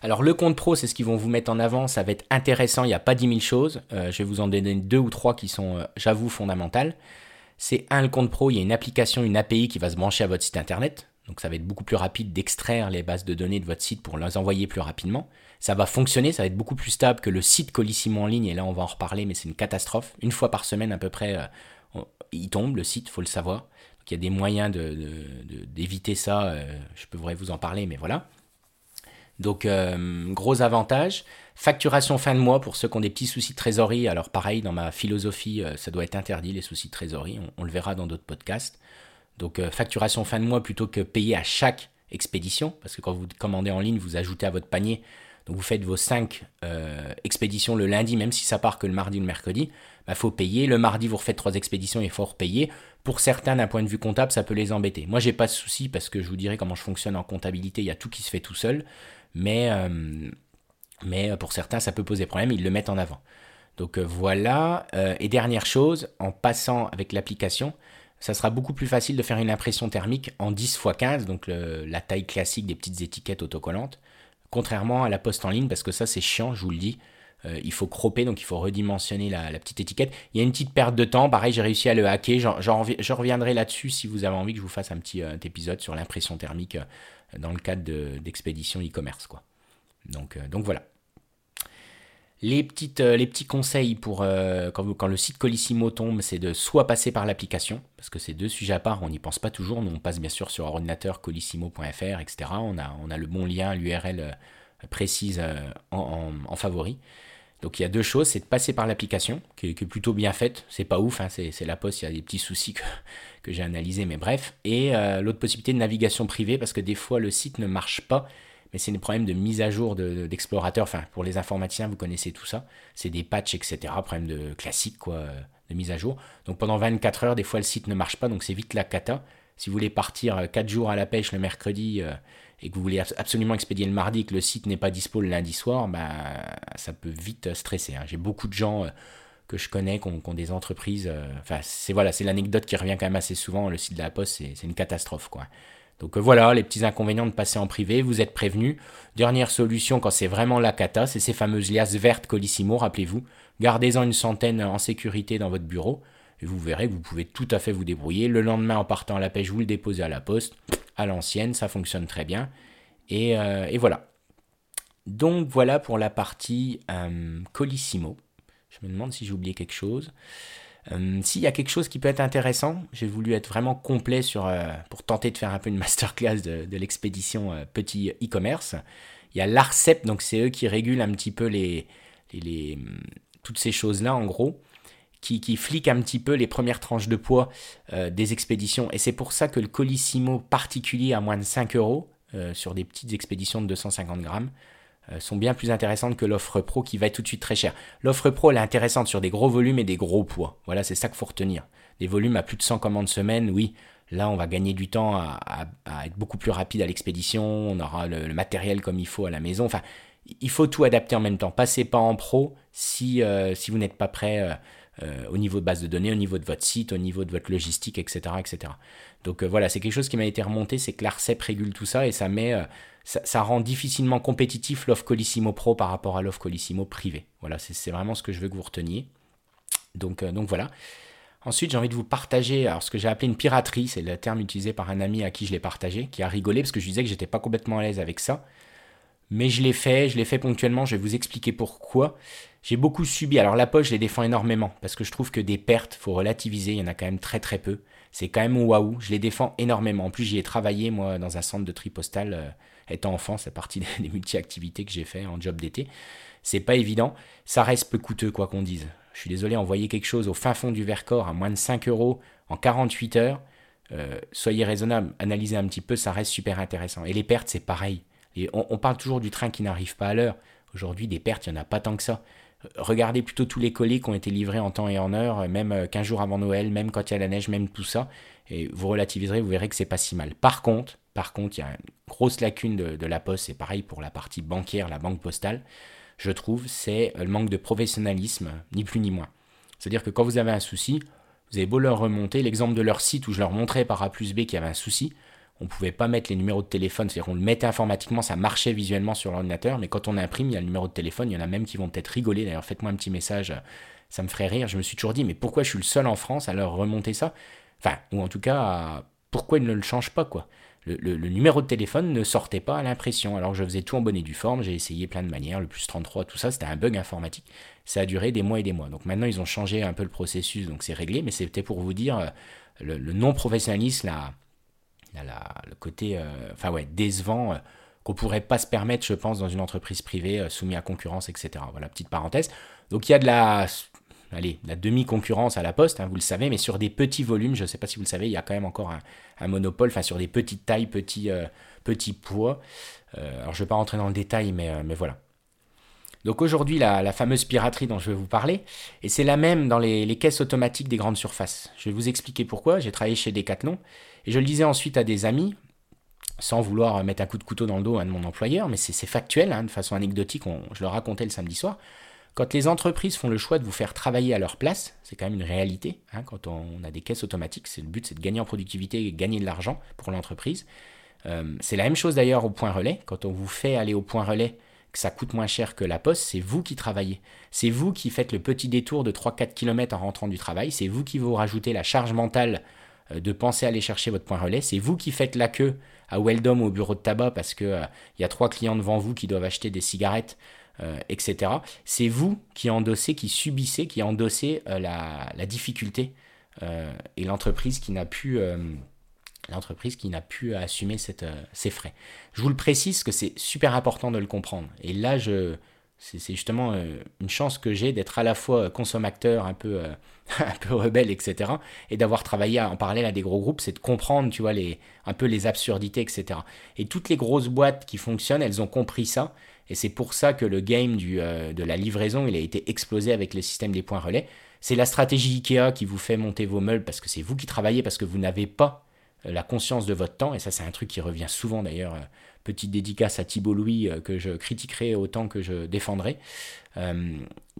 Alors le compte pro, c'est ce qu'ils vont vous mettre en avant, ça va être intéressant, il n'y a pas 10 000 choses. Euh, je vais vous en donner deux ou trois qui sont, j'avoue, fondamentales. C'est un, le compte pro, il y a une application, une API qui va se brancher à votre site internet. Donc ça va être beaucoup plus rapide d'extraire les bases de données de votre site pour les envoyer plus rapidement. Ça va fonctionner, ça va être beaucoup plus stable que le site Colissimo en ligne, et là on va en reparler, mais c'est une catastrophe. Une fois par semaine à peu près, euh, il tombe le site, faut le savoir. Donc il y a des moyens d'éviter de, ça, euh, je pourrais vous en parler, mais voilà. Donc euh, gros avantage. Facturation fin de mois pour ceux qui ont des petits soucis de trésorerie. Alors pareil, dans ma philosophie, ça doit être interdit les soucis de trésorerie. On, le verra dans d'autres podcasts. Donc facturation fin de mois plutôt que payer à chaque expédition, parce que quand vous commandez en ligne, vous ajoutez à votre panier donc vous faites vos 5 euh, expéditions le lundi, même si ça part que le mardi ou le mercredi, il bah, faut payer. Le mardi, vous refaites 3 expéditions, il faut repayer. Pour certains, d'un point de vue comptable, ça peut les embêter. Moi, j'ai pas de souci parce que je vous dirai comment je fonctionne en comptabilité, il y a tout qui se fait tout seul. Mais, euh, mais pour certains, ça peut poser problème, ils le mettent en avant. Donc euh, voilà. et dernière chose, en passant avec l'application, ça sera beaucoup plus facile de faire une impression thermique en 10 x 15, donc la taille classique des petites étiquettes autocollantes contrairement à la poste en ligne, parce que ça c'est chiant, je vous le dis. Euh, il faut cropper, donc il faut redimensionner la, petite étiquette. Il y a une petite perte de temps, pareil, j'ai réussi à le hacker. je reviendrai là-dessus si vous avez envie que je vous fasse un petit euh, épisode sur l'impression thermique euh, dans le cadre d'expédition e-commerce. quoi. Donc voilà. Euh, les petits conseils pour euh, quand, le site Colissimo tombe, c'est de soit passer par l'application, parce que c'est deux sujets à part, on n'y pense pas toujours. Nous, on passe bien sûr sur ordinateur colissimo.fr, etc. On a, le bon lien, l'URL euh, précise en, favori. Donc il y a deux choses, c'est de passer par l'application, qui, est plutôt bien faite. C'est pas ouf, hein, c'est la poste, il y a des petits soucis que, que j'ai analysés, mais bref. Et l'autre possibilité de navigation privée, parce que des fois le site ne marche pas mais c'est des problèmes de mise à jour d'explorateur. enfin, pour les informaticiens, vous connaissez tout ça. C'est des patchs, etc. Problème de classique, quoi, de mise à jour. Donc pendant 24 heures, des fois, le site ne marche pas, donc c'est vite la cata. Si vous voulez partir 4 euh, jours à la pêche le mercredi euh, et que vous voulez absolument expédier le mardi et que le site n'est pas dispo le lundi soir, bah, ça peut vite stresser. Hein. J'ai beaucoup de gens euh, que je connais qui ont, des entreprises. Enfin, c'est voilà, c'est l'anecdote qui revient quand même assez souvent. Le site de la Poste, c'est une catastrophe, quoi. Donc voilà, les petits inconvénients de passer en privé, vous êtes prévenus. Dernière solution quand c'est vraiment la cata, c'est ces fameuses liasses vertes Colissimo, rappelez-vous. Gardez-en une centaine en sécurité dans votre bureau et vous verrez que vous pouvez tout à fait vous débrouiller. Le lendemain, en partant à la pêche, vous le déposez à la poste, à l'ancienne, ça fonctionne très bien. Et, euh, voilà. Donc voilà pour la partie euh, Colissimo. Je me demande si j'ai oublié quelque chose. Euh, s'il y a quelque chose qui peut être intéressant, j'ai voulu être vraiment complet sur, pour tenter de faire un peu une masterclass de, l'expédition petit e-commerce. Il y a l'ARCEP, donc c'est eux qui régulent un petit peu les, les toutes ces choses-là en gros qui, qui flique un petit peu les premières tranches de poids euh, des expéditions. Et c'est pour ça que le Colissimo particulier à moins de 5 euros, euh, sur des petites expéditions de 250 grammes, euh, sont bien plus intéressantes que l'offre pro qui va être tout de suite très chère. L'offre pro, elle est intéressante sur des gros volumes et des gros poids. Voilà, c'est ça qu'il faut retenir. Des volumes à plus de 100 commandes semaine, oui, Là, on va gagner du temps à, être beaucoup plus rapide à l'expédition, on aura le, matériel comme il faut à la maison. Enfin, il faut tout adapter en même temps. Passez pas en pro si, si vous n'êtes pas prêt euh, au niveau de base de données, au niveau de votre site, au niveau de votre logistique, etc. etc. Donc euh, voilà, c'est quelque chose qui m'a été remonté, c'est que l'ARCEP régule tout ça et ça met, euh, ça, rend difficilement compétitif l'offre Colissimo Pro par rapport à l'offre Colissimo privé. Voilà, c'est vraiment ce que je veux que vous reteniez. Donc, donc voilà. Ensuite, j'ai envie de vous partager alors, ce que j'ai appelé une piraterie, c'est le terme utilisé par un ami à qui je l'ai partagé, qui a rigolé parce que je disais que j'étais pas complètement à l'aise avec ça. Mais je l'ai fait, je l'ai fait ponctuellement, je vais vous expliquer pourquoi. J'ai beaucoup subi. Alors la poche, je les défends énormément parce que je trouve que des pertes, faut relativiser, il y en a quand même très très peu. C'est quand même waouh, je les défends énormément. En plus, j'y ai travaillé moi dans un centre de tri postal euh, étant enfant, c'est partie des, multi-activités que j'ai fait en job d'été. C'est pas évident, ça reste peu coûteux quoi qu'on dise. Je suis désolé, envoyer quelque chose au fin fond du Vercors à moins de 5 euros en 48 heures, euh, soyez raisonnable, analysez un petit peu, ça reste super intéressant. Et les pertes, c'est pareil. On, parle toujours du train qui n'arrive pas à l'heure. Aujourd'hui, des pertes, il n'y en a pas tant que ça. Regardez plutôt tous les colis qui ont été livrés en temps et en heure, même 15 euh, jours avant Noël, même quand il y a la neige, même tout ça. Et vous relativiserez, vous verrez que c'est pas si mal. Par contre, par contre, il y a une grosse lacune de, la poste, c'est pareil pour la partie bancaire, la banque postale, je trouve, c'est le manque de professionnalisme, ni plus ni moins. C'est-à-dire que quand vous avez un souci, vous avez beau leur remonter, l'exemple de leur site où je leur montrais par A plus B qu'il y avait un souci, on ne pouvait pas mettre les numéros de téléphone, c'est-à-dire qu'on le mettait informatiquement, ça marchait visuellement sur l'ordinateur, mais quand on imprime, il y a le numéro de téléphone, il y en a même qui vont peut-être rigoler, d'ailleurs faites-moi un petit message, ça me ferait rire, je me suis toujours dit, mais pourquoi je suis le seul en France à leur remonter ça? Enfin, ou en tout cas, pourquoi ils ne le changent pas, quoi? Le, numéro de téléphone ne sortait pas à l'impression, alors je faisais tout en bonne et due forme, j'ai essayé plein de manières, le plus 33, tout ça, c'était un bug informatique, ça a duré des mois et des mois. Donc maintenant, ils ont changé un peu le processus, donc c'est réglé, mais c'était pour vous dire, euh, le, le non-professionnalisme, là le côté euh, enfin ouais, décevant euh, qu'on pourrait pas se permettre, je pense, dans une entreprise privée euh, soumise à concurrence, etc. Voilà, petite parenthèse. Donc il y a de la, allez, la demi-concurrence à la poste, hein, vous le savez, mais sur des petits volumes, je ne sais pas si vous le savez, il y a quand même encore un, monopole, enfin sur des petites tailles, petits, petits poids. alors je ne vais pas rentrer dans le détail, mais, mais voilà. Donc aujourd'hui, la, fameuse piraterie dont je vais vous parler, et c'est la même dans les, caisses automatiques des grandes surfaces. Je vais vous expliquer pourquoi. J'ai travaillé chez Decathlon, et je le disais ensuite à des amis, sans vouloir mettre un coup de couteau dans le dos à de mon employeur, mais c'est factuel, hein, de façon anecdotique, je le racontais le samedi soir. Quand les entreprises font le choix de vous faire travailler à leur place, c'est quand même une réalité. Hein, quand on a des caisses automatiques, c'est le but, c'est de gagner en productivité et gagner de l'argent pour l'entreprise. Euh, c'est la même chose d'ailleurs au point relais. Quand on vous fait aller au point relais, que ça coûte moins cher que la poste, c'est vous qui travaillez. C'est vous qui faites le petit détour de 3-4 km en rentrant du travail. C'est vous qui vous rajoutez la charge mentale euh, de penser à aller chercher votre point relais. C'est vous qui faites la queue à Weldom au bureau de tabac parce que euh, y a trois clients devant vous qui doivent acheter des cigarettes, euh, etc. C'est vous qui endossez, qui subissez, qui endossez la, difficulté et l'entreprise qui n'a pu l'entreprise qui n'a pu assumer cette, ces frais. Je vous le précise que c'est super important de le comprendre. Et là, je, c'est justement euh, une chance que j'ai d'être à la fois consommateur un peu, euh, un peu rebelle, etc. Et d'avoir travaillé en parallèle à des gros groupes, c'est de comprendre, tu vois, les, un peu les absurdités, etc. Et toutes les grosses boîtes qui fonctionnent, elles ont compris ça. Et c'est pour ça que le game euh, de la livraison, il a été explosé avec le système des points relais. C'est la stratégie Ikea qui vous fait monter vos meubles parce que c'est vous qui travaillez, parce que vous n'avez pas la conscience de votre temps. Et ça, c'est un truc qui revient souvent d'ailleurs petite dédicace à Thibault Louis euh, que je critiquerai autant que je défendrai, euh,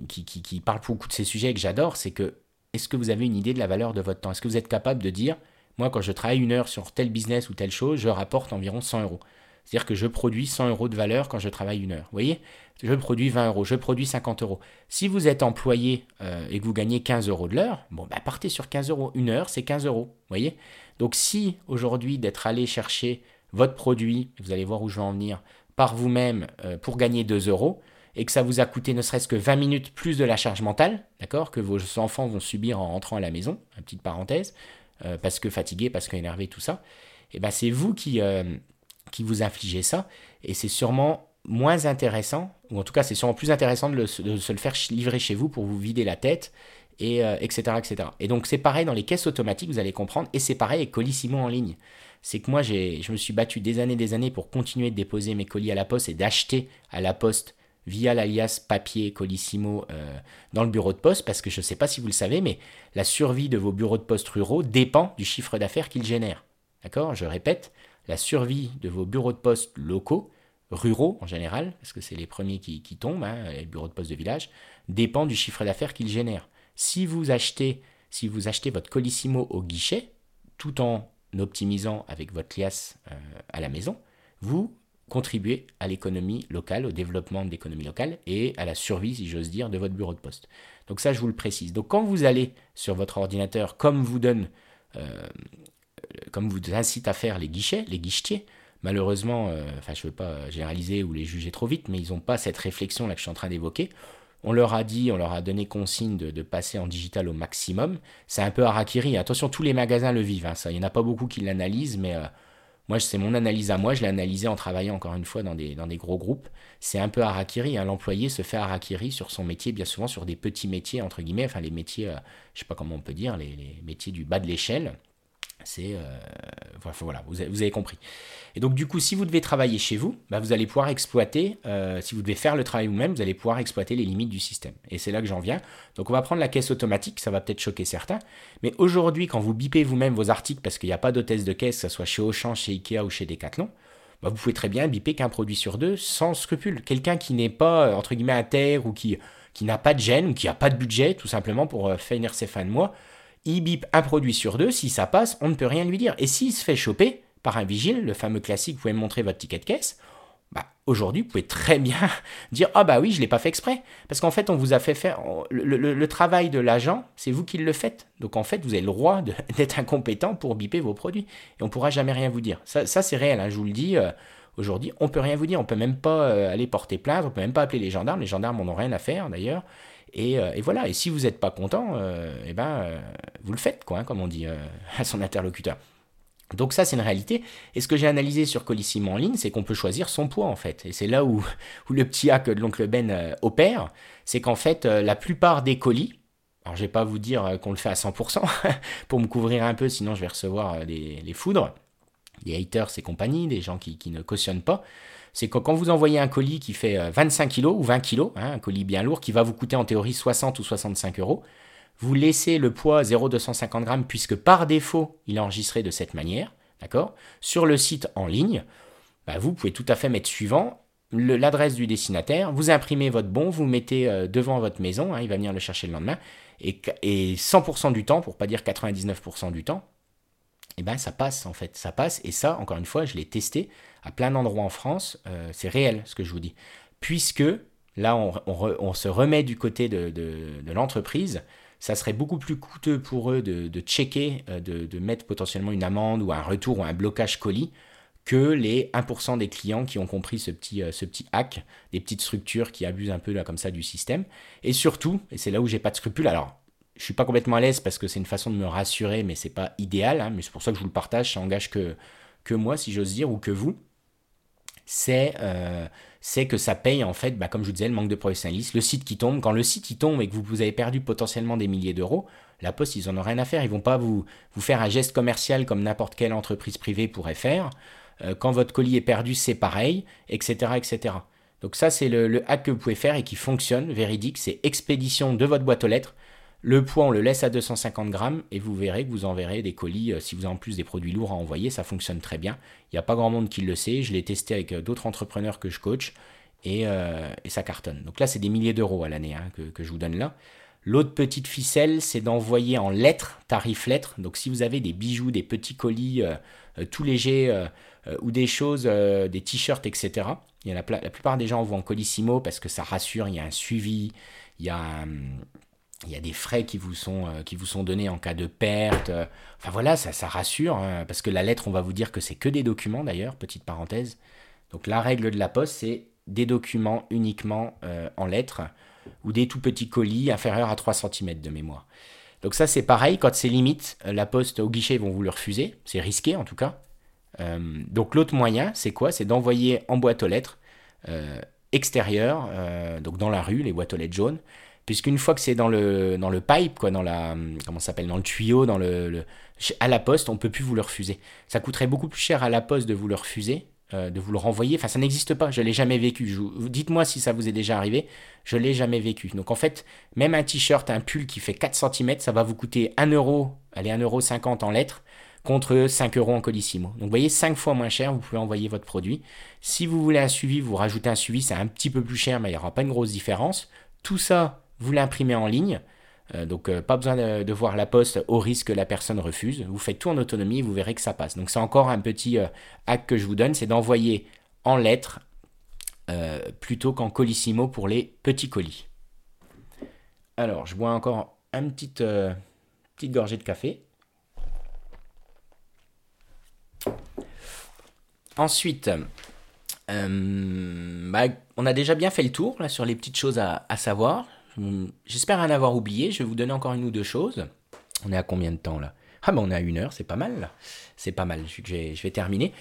qui, parle beaucoup de ces sujets et que j'adore, c'est que est-ce que vous avez une idée de la valeur de votre temps? Est-ce que vous êtes capable de dire, Moi, quand je travaille une heure sur tel business ou telle chose, je rapporte environ 100 euros? C'est-à-dire que je produis 100 euros de valeur quand je travaille une heure. Vous voyez? Je produis 20 euros, je produis 50 euros. Si vous êtes employé euh, et que vous gagnez 15 euros de l'heure, bon, bah partez sur 15 euros. Une heure, c'est 15 euros. Vous voyez? Donc si aujourd'hui d'être allé chercher votre produit, vous allez voir où je vais en venir, par vous-même euh, pour gagner 2 euros, et que ça vous a coûté ne serait-ce que 20 minutes plus de la charge mentale, d'accord, que vos enfants vont subir en rentrant à la maison, une petite parenthèse, euh, parce que fatigué, parce qu'énervé, tout ça, et eh ben c'est vous qui, qui vous infligez ça, et c'est sûrement moins intéressant, ou en tout cas c'est sûrement plus intéressant de, se le faire livrer chez vous pour vous vider la tête, et etc., euh, etc. Et donc c'est pareil dans les caisses automatiques, vous allez comprendre, et c'est pareil avec Colissimo en ligne. C'est que moi je me suis battu des années des années pour continuer de déposer mes colis à la poste et d'acheter à la poste via l'alias papier Colissimo euh, dans le bureau de poste, parce que je ne sais pas si vous le savez, mais la survie de vos bureaux de poste ruraux dépend du chiffre d'affaires qu'ils génèrent. D'accord? Je répète, la survie de vos bureaux de poste locaux, ruraux en général, parce que c'est les premiers qui, tombent, hein, les bureaux de poste de village, dépend du chiffre d'affaires qu'ils génèrent. Si vous achetez, si vous achetez votre Colissimo au guichet, tout en optimisant avec votre liasse euh, à la maison, vous contribuez à l'économie locale, au développement de l'économie locale et à la survie, si j'ose dire, de votre bureau de poste. Donc ça, je vous le précise. Donc quand vous allez sur votre ordinateur, comme vous donne euh, comme vous incite à faire les guichets, les guichetiers, malheureusement, euh, enfin je ne veux pas généraliser ou les juger trop vite, mais ils n'ont pas cette réflexion là que je suis en train d'évoquer. On leur a dit, on leur a donné consigne de, passer en digital au maximum. C'est un peu harakiri. Attention, tous les magasins le vivent. Hein, ça, il n'y en a pas beaucoup qui l'analysent, mais euh, moi, c'est mon analyse à moi. Je l'ai analysé en travaillant encore une fois dans des, gros groupes. C'est un peu harakiri. Hein. L'employé se fait harakiri sur son métier, bien souvent sur des petits métiers, entre guillemets, enfin les métiers, euh, je ne sais pas comment on peut dire, les métiers du bas de l'échelle. C'est euh, voilà, vous avez, compris. Et donc du coup, si vous devez travailler chez vous, bah, vous allez pouvoir exploiter, euh, si vous devez faire le travail vous-même, vous allez pouvoir exploiter les limites du système. Et c'est là que j'en viens. Donc on va prendre la caisse automatique, ça va peut-être choquer certains, mais aujourd'hui, quand vous bipez vous-même vos articles, parce qu'il n'y a pas d'hôtesse de caisse, que ce soit chez Auchan, chez Ikea ou chez Decathlon, bah, vous pouvez très bien biper qu'un produit sur deux sans scrupule. Quelqu'un qui n'est pas euh, entre guillemets à terre ou qui n'a pas de gêne ou qui n'a pas de budget tout simplement pour finir ses fins de mois il bip un produit sur deux, si ça passe, on ne peut rien lui dire. Et s'il se fait choper par un vigile, le fameux classique, vous pouvez me montrer votre ticket de caisse, bah, aujourd'hui, vous pouvez très bien dire Ah, bah oui, je ne l'ai pas fait exprès. Parce qu'en fait, on vous a fait faire. Le, travail de l'agent, c'est vous qui le faites. Donc en fait, vous avez le droit d'être incompétent pour biper vos produits. Et on ne pourra jamais rien vous dire. Ça, c'est réel, hein, je vous le dis. Euh, aujourd'hui, on ne peut rien vous dire. On ne peut même pas euh, aller porter plainte. On ne peut même pas appeler les gendarmes. Les gendarmes n'en ont rien à faire, d'ailleurs. Euh, et, voilà, et si vous n'êtes pas content, euh, eh ben, euh, vous le faites, quoi, hein, comme on dit à son interlocuteur. Donc ça, c'est une réalité. Et ce que j'ai analysé sur Colissimo en ligne, c'est qu'on peut choisir son poids, en fait. Et c'est là où, où, le petit hack de l'oncle Ben opère, c'est qu'en fait, la plupart des colis, alors je vais pas vous dire qu'on le fait à 100%, pour me couvrir un peu, sinon je vais recevoir les foudres, des haters et compagnie, des gens qui, qui ne cautionnent pas, c'est que quand vous envoyez un colis qui fait 25 kg ou 20 kg, hein, un colis bien lourd qui va vous coûter en théorie 60 ou 65 euros, vous laissez le poids 0,250 g puisque par défaut il est enregistré de cette manière, d'accord? Sur le site en ligne, bah, vous pouvez tout à fait mettre suivant l'adresse du destinataire, vous imprimez votre bon, vous mettez euh, devant votre maison, hein, il va venir le chercher le lendemain, et, et 100% du temps, pour pas dire 99% du temps, eh ben ça passe en fait, ça passe. Et ça, encore une fois, je l'ai testé à plein d'endroits en France. Euh, c'est réel ce que je vous dis. Puisque là, on, se remet du côté de, l'entreprise. Ça serait beaucoup plus coûteux pour eux de, checker, euh, de, mettre potentiellement une amende ou un retour ou un blocage colis que les 1% des clients qui ont compris ce petit, euh, ce petit hack, des petites structures qui abusent un peu là, comme ça du système. Et surtout, et c'est là où j'ai pas de scrupules, alors je suis pas complètement à l'aise parce que c'est une façon de me rassurer, mais c'est pas idéal. Hein, mais c'est pour ça que je vous le partage. Ça engage que moi, si j'ose dire, ou que vous. C'est euh, que ça paye, en fait, bah, comme je vous disais, le manque de professionnalisme. Le site qui tombe, quand le site qui tombe et que vous, vous avez perdu potentiellement des milliers d'euros, la Poste, ils en ont rien à faire. Ils vont pas vous, vous faire un geste commercial comme n'importe quelle entreprise privée pourrait faire. Euh, quand votre colis est perdu, c'est pareil, etc., etc. Donc ça, c'est le, le hack que vous pouvez faire et qui fonctionne, véridique. C'est expédition de votre boîte aux lettres le poids, on le laisse à 250 grammes et vous verrez que vous enverrez des colis. Euh, si vous avez en plus des produits lourds à envoyer, ça fonctionne très bien. Il n'y a pas grand monde qui le sait. Je l'ai testé avec euh, d'autres entrepreneurs que je coach et, euh, et, ça cartonne. Donc là, c'est des milliers d'euros à l'année hein, que, je vous donne là. L'autre petite ficelle, c'est d'envoyer en lettres, tarif lettres. Donc si vous avez des bijoux, des petits colis tout légers ou des choses, des t-shirts, etc. Il la, plupart des gens envoient en colissimo parce que ça rassure, il y a un suivi, il y a, hum, il y a des frais qui vous sont, qui vous sont donnés en cas de perte. Enfin voilà, ça, rassure, hein, parce que la lettre, on va vous dire que c'est que des documents d'ailleurs, petite parenthèse. Donc la règle de la poste, c'est des documents uniquement euh, en lettres ou des tout petits colis inférieurs à 3 cm de mémoire. Donc ça c'est pareil, quand c'est limite, euh, la poste au guichet vont vous le refuser, c'est risqué en tout cas. Euh, donc l'autre moyen, c'est quoi? C'est d'envoyer en boîte aux lettres extérieure, donc dans la rue, les boîtes aux lettres jaunes, puisqu'une fois que c'est dans le, pipe, quoi, dans la, comment s'appelle, dans le tuyau, dans le, à la poste, on peut plus vous le refuser. Ça coûterait beaucoup plus cher à la poste de vous le refuser euh, de vous le renvoyer. Enfin, ça n'existe pas, je l'ai jamais vécu. Dites-moi si ça vous est déjà arrivé, je l'ai jamais vécu. Donc en fait, même un t-shirt, un pull qui fait 4 cm, ça va vous coûter 1 euro, allez, 1,50 euro en lettres, contre 5 euros en colissimo. Donc vous voyez, 5 fois moins cher, vous pouvez envoyer votre produit. Si vous voulez un suivi, vous rajoutez un suivi, c'est un petit peu plus cher, mais il n'y aura pas une grosse différence. Tout ça, vous l'imprimez en ligne. Euh, donc euh, pas besoin de, voir la poste au risque que la personne refuse. Vous faites tout en autonomie et vous verrez que ça passe. Donc c'est encore un petit euh, hack que je vous donne, c'est d'envoyer en lettres plutôt qu'en colissimo pour les petits colis. Alors je bois encore une petite, gorgée de café. Ensuite, bah, on a déjà bien fait le tour là, sur les petites choses à savoir. J'espère en avoir oublié. Je vais vous donner encore une ou deux choses. On est à combien de temps là? Ah ben on est à une heure, c'est pas mal C'est pas mal, je je vais terminer.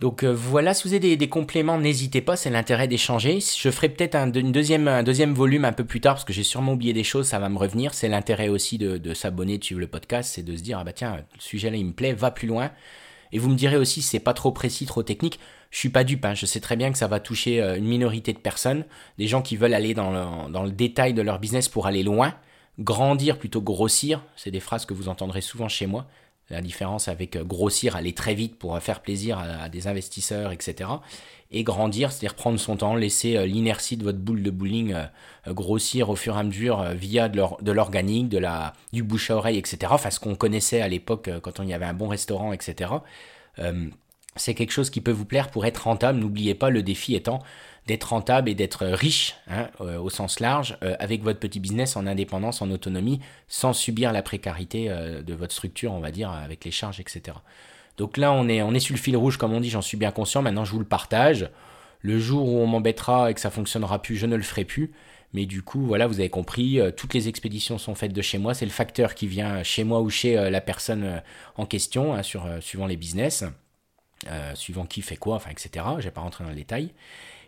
Donc euh, voilà, si vous avez des, compléments, n'hésitez pas, c'est l'intérêt d'échanger. Je ferai peut-être un, deuxième, un deuxième volume un peu plus tard, parce que j'ai sûrement oublié des choses, ça va me revenir. C'est l'intérêt aussi de, de s'abonner, de suivre le podcast, c'est de se dire, ah bah tiens, le sujet là il me plaît, va plus loin. Et vous me direz aussi si c'est pas trop précis, trop technique. Je suis pas dupe, hein. je sais très bien que ça va toucher euh, une minorité de personnes, des gens qui veulent aller dans le, détail de leur business pour aller loin, grandir plutôt grossir. C'est des phrases que vous entendrez souvent chez moi. La différence avec euh, grossir, aller très vite pour faire plaisir à, des investisseurs, etc. Et grandir, c'est-à-dire prendre son temps, laisser euh, l'inertie de votre boule de bowling grossir au fur et à mesure via de l'organique, de, la, du bouche à oreille, etc. Enfin, ce qu'on connaissait à l'époque quand on y avait un bon restaurant, etc c'est quelque chose qui peut vous plaire pour être rentable. N'oubliez pas, le défi étant d'être rentable et d'être riche hein, euh, au sens large euh, avec votre petit business en indépendance, en autonomie, sans subir la précarité euh, de votre structure, on va dire, avec les charges, etc. Donc là, on est, on est sur le fil rouge, comme on dit, j'en suis bien conscient. Maintenant, je vous le partage. Le jour où on m'embêtera et que ça fonctionnera plus, je ne le ferai plus. Mais du coup, voilà, vous avez compris, toutes les expéditions sont faites de chez moi. C'est le facteur qui vient chez moi ou chez la personne en question, hein, suivant les business. Euh, suivant qui fait quoi, enfin, etc. Je vais pas rentrer dans le détail.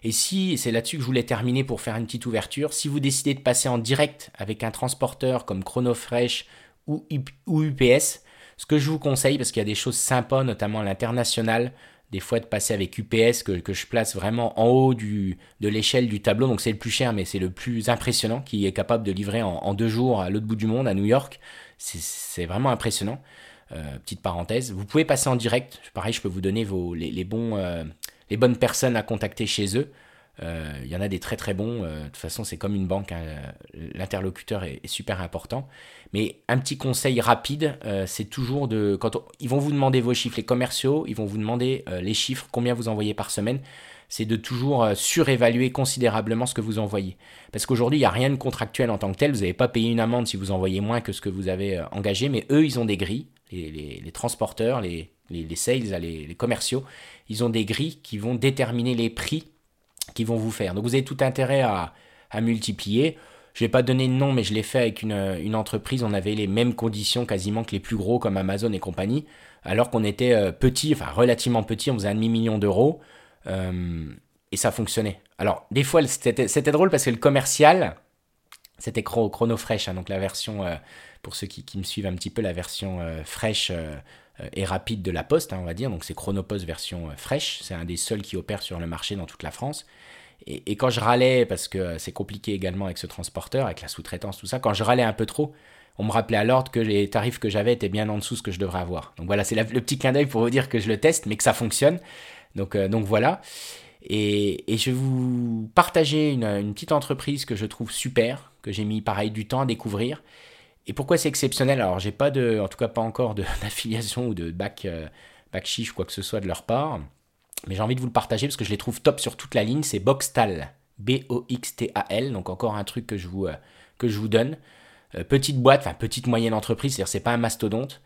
Et si, c'est là-dessus que je voulais terminer pour faire une petite ouverture, si vous décidez de passer en direct avec un transporteur comme Chronofresh ou UPS, ce que je vous conseille, parce qu'il y a des choses sympas, notamment à l'international, des fois de passer avec UPS que, je place vraiment en haut de l'échelle du tableau, donc c'est le plus cher, mais c'est le plus impressionnant, qui est capable de livrer en, deux jours à l'autre bout du monde, à New York. C'est vraiment impressionnant. Euh, petite parenthèse. Vous pouvez passer en direct. Pareil, je peux vous donner les, euh, les bonnes personnes à contacter chez eux. Euh, il y en a des très très bons. de toute façon, c'est comme une banque. Hein. L'interlocuteur est, super important. Mais un petit conseil rapide, c'est toujours de quand ils vont vous demander vos chiffres, les commerciaux, ils vont vous demander les chiffres, combien vous envoyez par semaine c'est de toujours surévaluer considérablement ce que vous envoyez. Parce qu'aujourd'hui, il n'y a rien de contractuel en tant que tel. Vous n'avez pas payé une amende si vous envoyez moins que ce que vous avez engagé, mais eux, ils ont des grilles les, transporteurs, les, les, sales, les, commerciaux, ils ont des grilles qui vont déterminer les prix qu'ils vont vous faire. Donc vous avez tout intérêt à, multiplier. Je vais pas donner de nom, mais je l'ai fait avec une, entreprise. On avait les mêmes conditions quasiment que les plus gros comme Amazon et compagnie, alors qu'on était euh, petit, enfin relativement petit, on faisait un demi-million d'euros. Euh, et ça fonctionnait. Alors, des fois, c'était drôle parce que le commercial, c'était chronofresh, hein, donc la version euh, pour ceux qui, me suivent un petit peu, la version fraîche et rapide de la Poste, hein, on va dire. Donc c'est Chronopost version euh, fraîche. C'est un des seuls qui opère sur le marché dans toute la France. Et, quand je râlais, parce que c'est compliqué également avec ce transporteur, avec la sous-traitance, tout ça, quand je râlais un peu trop, on me rappelait à l'ordre que les tarifs que j'avais étaient bien en dessous de ce que je devrais avoir. Donc voilà, c'est le petit clin d'œil pour vous dire que je le teste, mais que ça fonctionne. Donc, donc voilà. Et, je vais vous partager une, petite entreprise que je trouve super, que j'ai mis pareil du temps à découvrir. Et pourquoi c'est exceptionnel? Alors, j'ai pas de, en tout cas pas encore d'affiliation ou de bac, euh, chiche, quoi que ce soit de leur part. Mais j'ai envie de vous le partager parce que je les trouve top sur toute la ligne. C'est Boxtal. B-O-X-T-A-L. Donc encore un truc que je vous, euh, que je vous donne. Euh, petite boîte, enfin petite moyenne entreprise, c'est-à-dire c'est pas un mastodonte.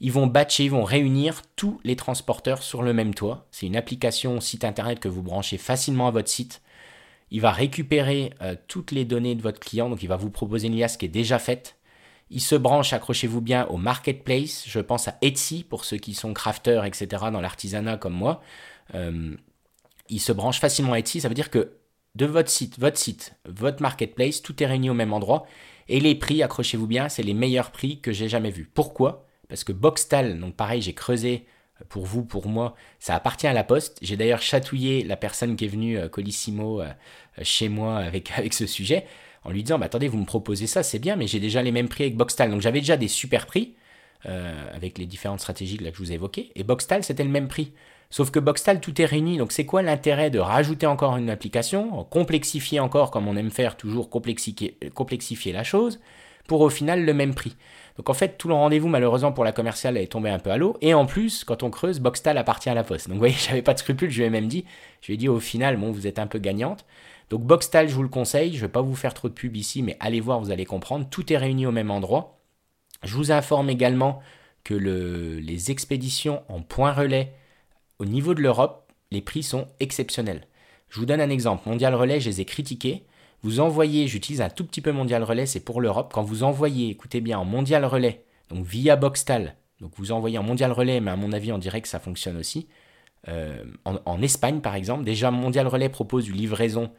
Ils vont batcher, ils vont réunir tous les transporteurs sur le même toit. C'est une application site internet que vous branchez facilement à votre site. Il va récupérer euh, toutes les données de votre client, donc il va vous proposer une liasse qui est déjà faite. Il se branche, accrochez-vous bien, au marketplace. Je pense à Etsy pour ceux qui sont crafters, etc. dans l'artisanat comme moi. il se branche facilement à Etsy. Ça veut dire que de votre site, votre site, votre marketplace, tout est réuni au même endroit. Et les prix, accrochez-vous bien, c'est les meilleurs prix que j'ai jamais vus. Pourquoi? Parce que Boxtal, donc pareil, j'ai creusé pour vous, pour moi, ça appartient à la poste. J'ai d'ailleurs chatouillé la personne qui est venue, euh, Colissimo, euh, chez moi avec ce sujet, en lui disant, bah, attendez, vous me proposez ça, c'est bien, mais j'ai déjà les mêmes prix avec Boxtal. Donc j'avais déjà des super prix, euh, avec les différentes stratégies que je vous ai évoquées, et Boxtal, c'était le même prix. Sauf que Boxtal, tout est réuni. Donc, c'est quoi l'intérêt de rajouter encore une application, complexifier encore, comme on aime faire toujours, complexifier, la chose, pour au final le même prix? Donc, en fait, tout le rendez-vous, malheureusement, pour la commerciale est tombé un peu à l'eau. Et en plus, quand on creuse, Boxtal appartient à la poste. Donc, vous voyez, j'avais pas de scrupules. Je lui ai même dit, je lui ai dit au final, bon, vous êtes un peu gagnante. Donc, Boxtal, je vous le conseille. Je vais pas vous faire trop de pub ici, mais allez voir, vous allez comprendre. Tout est réuni au même endroit. Je vous informe également que le, les expéditions en point relais au niveau de l'Europe, les prix sont exceptionnels. Je vous donne un exemple. Mondial Relais, je les ai critiqués. Vous envoyez, j'utilise un tout petit peu Mondial Relais, c'est pour l'Europe. Quand vous envoyez, écoutez bien, en Mondial Relais, donc via Boxtal, donc vous envoyez en Mondial Relais, mais à mon avis, on dirait que ça fonctionne aussi. Euh, en, Espagne, par exemple, déjà Mondial Relais propose une livraison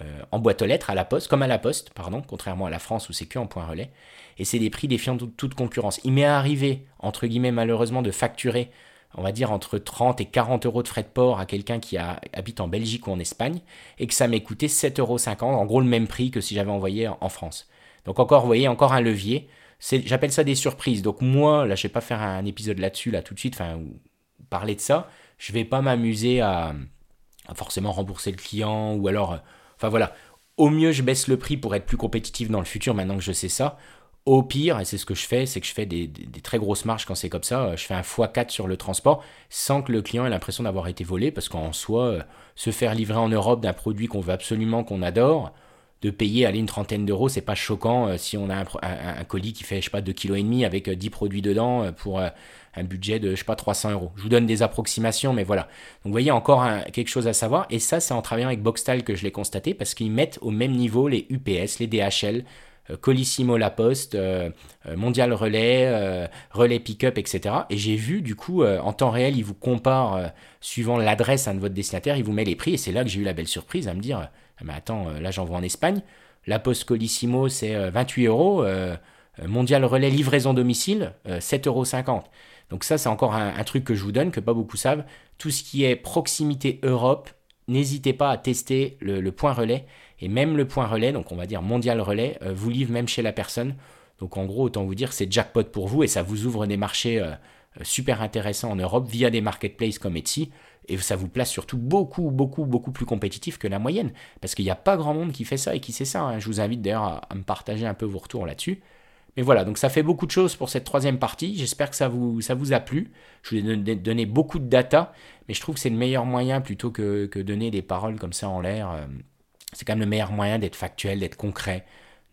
euh, en boîte aux lettres à la poste, comme à la poste, pardon, contrairement à la France où c'est que en point relais. Et c'est des prix défiant toute, concurrence. Il m'est arrivé, entre guillemets, malheureusement, de facturer on va dire entre 30 et 40 euros de frais de port à quelqu'un qui habite en Belgique ou en Espagne, et que ça m'ait coûté 7,50 euros, en gros le même prix que si j'avais envoyé en, France. Donc encore, vous voyez, encore un levier. J'appelle ça des surprises. Donc moi, là, je vais pas faire un épisode là-dessus, là, tout de suite, enfin, parler de ça. Je vais pas m'amuser à, à, forcément rembourser le client, ou alors, enfin voilà. Au mieux, je baisse le prix pour être plus compétitif dans le futur, maintenant que je sais ça. Au pire, et c'est ce que je fais, c'est que je fais des, très grosses marges quand c'est comme ça. Je fais un x4 sur le transport sans que le client ait l'impression d'avoir été volé, parce qu'en soi, euh, se faire livrer en Europe d'un produit qu'on veut absolument, qu'on adore, de payer aller une trentaine d'euros, c'est pas choquant euh, si on a un, colis qui fait, je sais pas, 2,5 kg avec 10 euh, produits dedans pour un budget de, je sais pas, 300 euros. Je vous donne des approximations, mais voilà. Donc vous voyez encore quelque chose à savoir. Et ça, c'est en travaillant avec Boxtal que je l'ai constaté, parce qu'ils mettent au même niveau les UPS, les DHL, euh, Colissimo La Poste, euh, euh, Mondial Relais, Relais Pickup, etc. Et j'ai vu, du coup, en temps réel, il vous compare, suivant l'adresse de votre destinataire, il vous met les prix. Et c'est là que j'ai eu la belle surprise à me dire, mais attends, là j'envoie en Espagne. La Poste Colissimo, c'est 28 euros. Mondial Relais Livraison Domicile, 7,50 euros. Donc ça, c'est encore un, truc que je vous donne, que pas beaucoup savent. Tout ce qui est proximité Europe, n'hésitez pas à tester le point relais. Et même le point relais, donc on va dire mondial relais, euh, vous livre même chez la personne. Donc en gros, autant vous dire, c'est jackpot pour vous et ça vous ouvre des marchés euh, euh, super intéressants en Europe via des marketplaces comme Etsy. Et ça vous place surtout beaucoup, beaucoup, beaucoup plus compétitif que la moyenne. Parce qu'il n'y a pas grand monde qui fait ça et qui sait ça. Hein. Je vous invite d'ailleurs à, me partager un peu vos retours là-dessus. Mais voilà, donc ça fait beaucoup de choses pour cette troisième partie. J'espère que ça vous, a plu. Je vous ai donné beaucoup de data, mais je trouve que c'est le meilleur moyen plutôt que, que donner des paroles comme ça en l'air c'est quand même le meilleur moyen d'être factuel, d'être concret,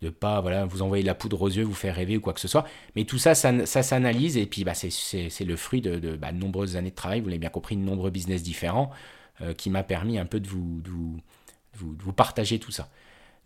pas voilà vous envoyer la poudre aux yeux, vous faire rêver ou quoi que ce soit. Mais tout ça, ça, s'analyse et puis bah, c'est le fruit de, bah, de, nombreuses années de travail, vous l'avez bien compris, de nombreux business différents euh, qui m'a permis un peu de vous, vous, partager tout ça.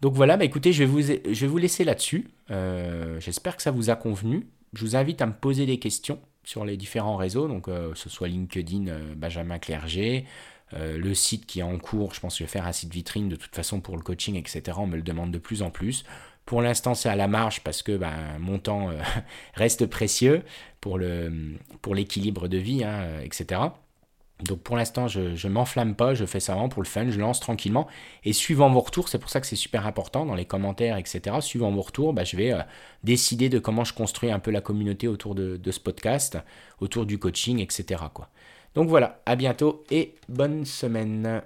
Donc voilà, bah écoutez, je vais vous, je vous laisser là-dessus. Euh, j'espère que ça vous a convenu. Je vous invite à me poser des questions sur les différents réseaux, donc euh, ce soit LinkedIn, Benjamin Clerget, le site qui est en cours, je pense que je vais faire un site vitrine de toute façon pour le coaching, etc. On me le demande de plus en plus. Pour l'instant, c'est à la marge parce que ben, mon temps euh, reste précieux pour, l'équilibre de vie, hein, etc. Donc pour l'instant, je ne m'enflamme pas, je fais ça vraiment pour le fun, je lance tranquillement. Et suivant vos retours, c'est pour ça que c'est super important dans les commentaires, etc. Suivant vos retours, ben, je vais euh, décider de comment je construis un peu la communauté autour de, ce podcast, autour du coaching, etc. Donc voilà, à bientôt et bonne semaine.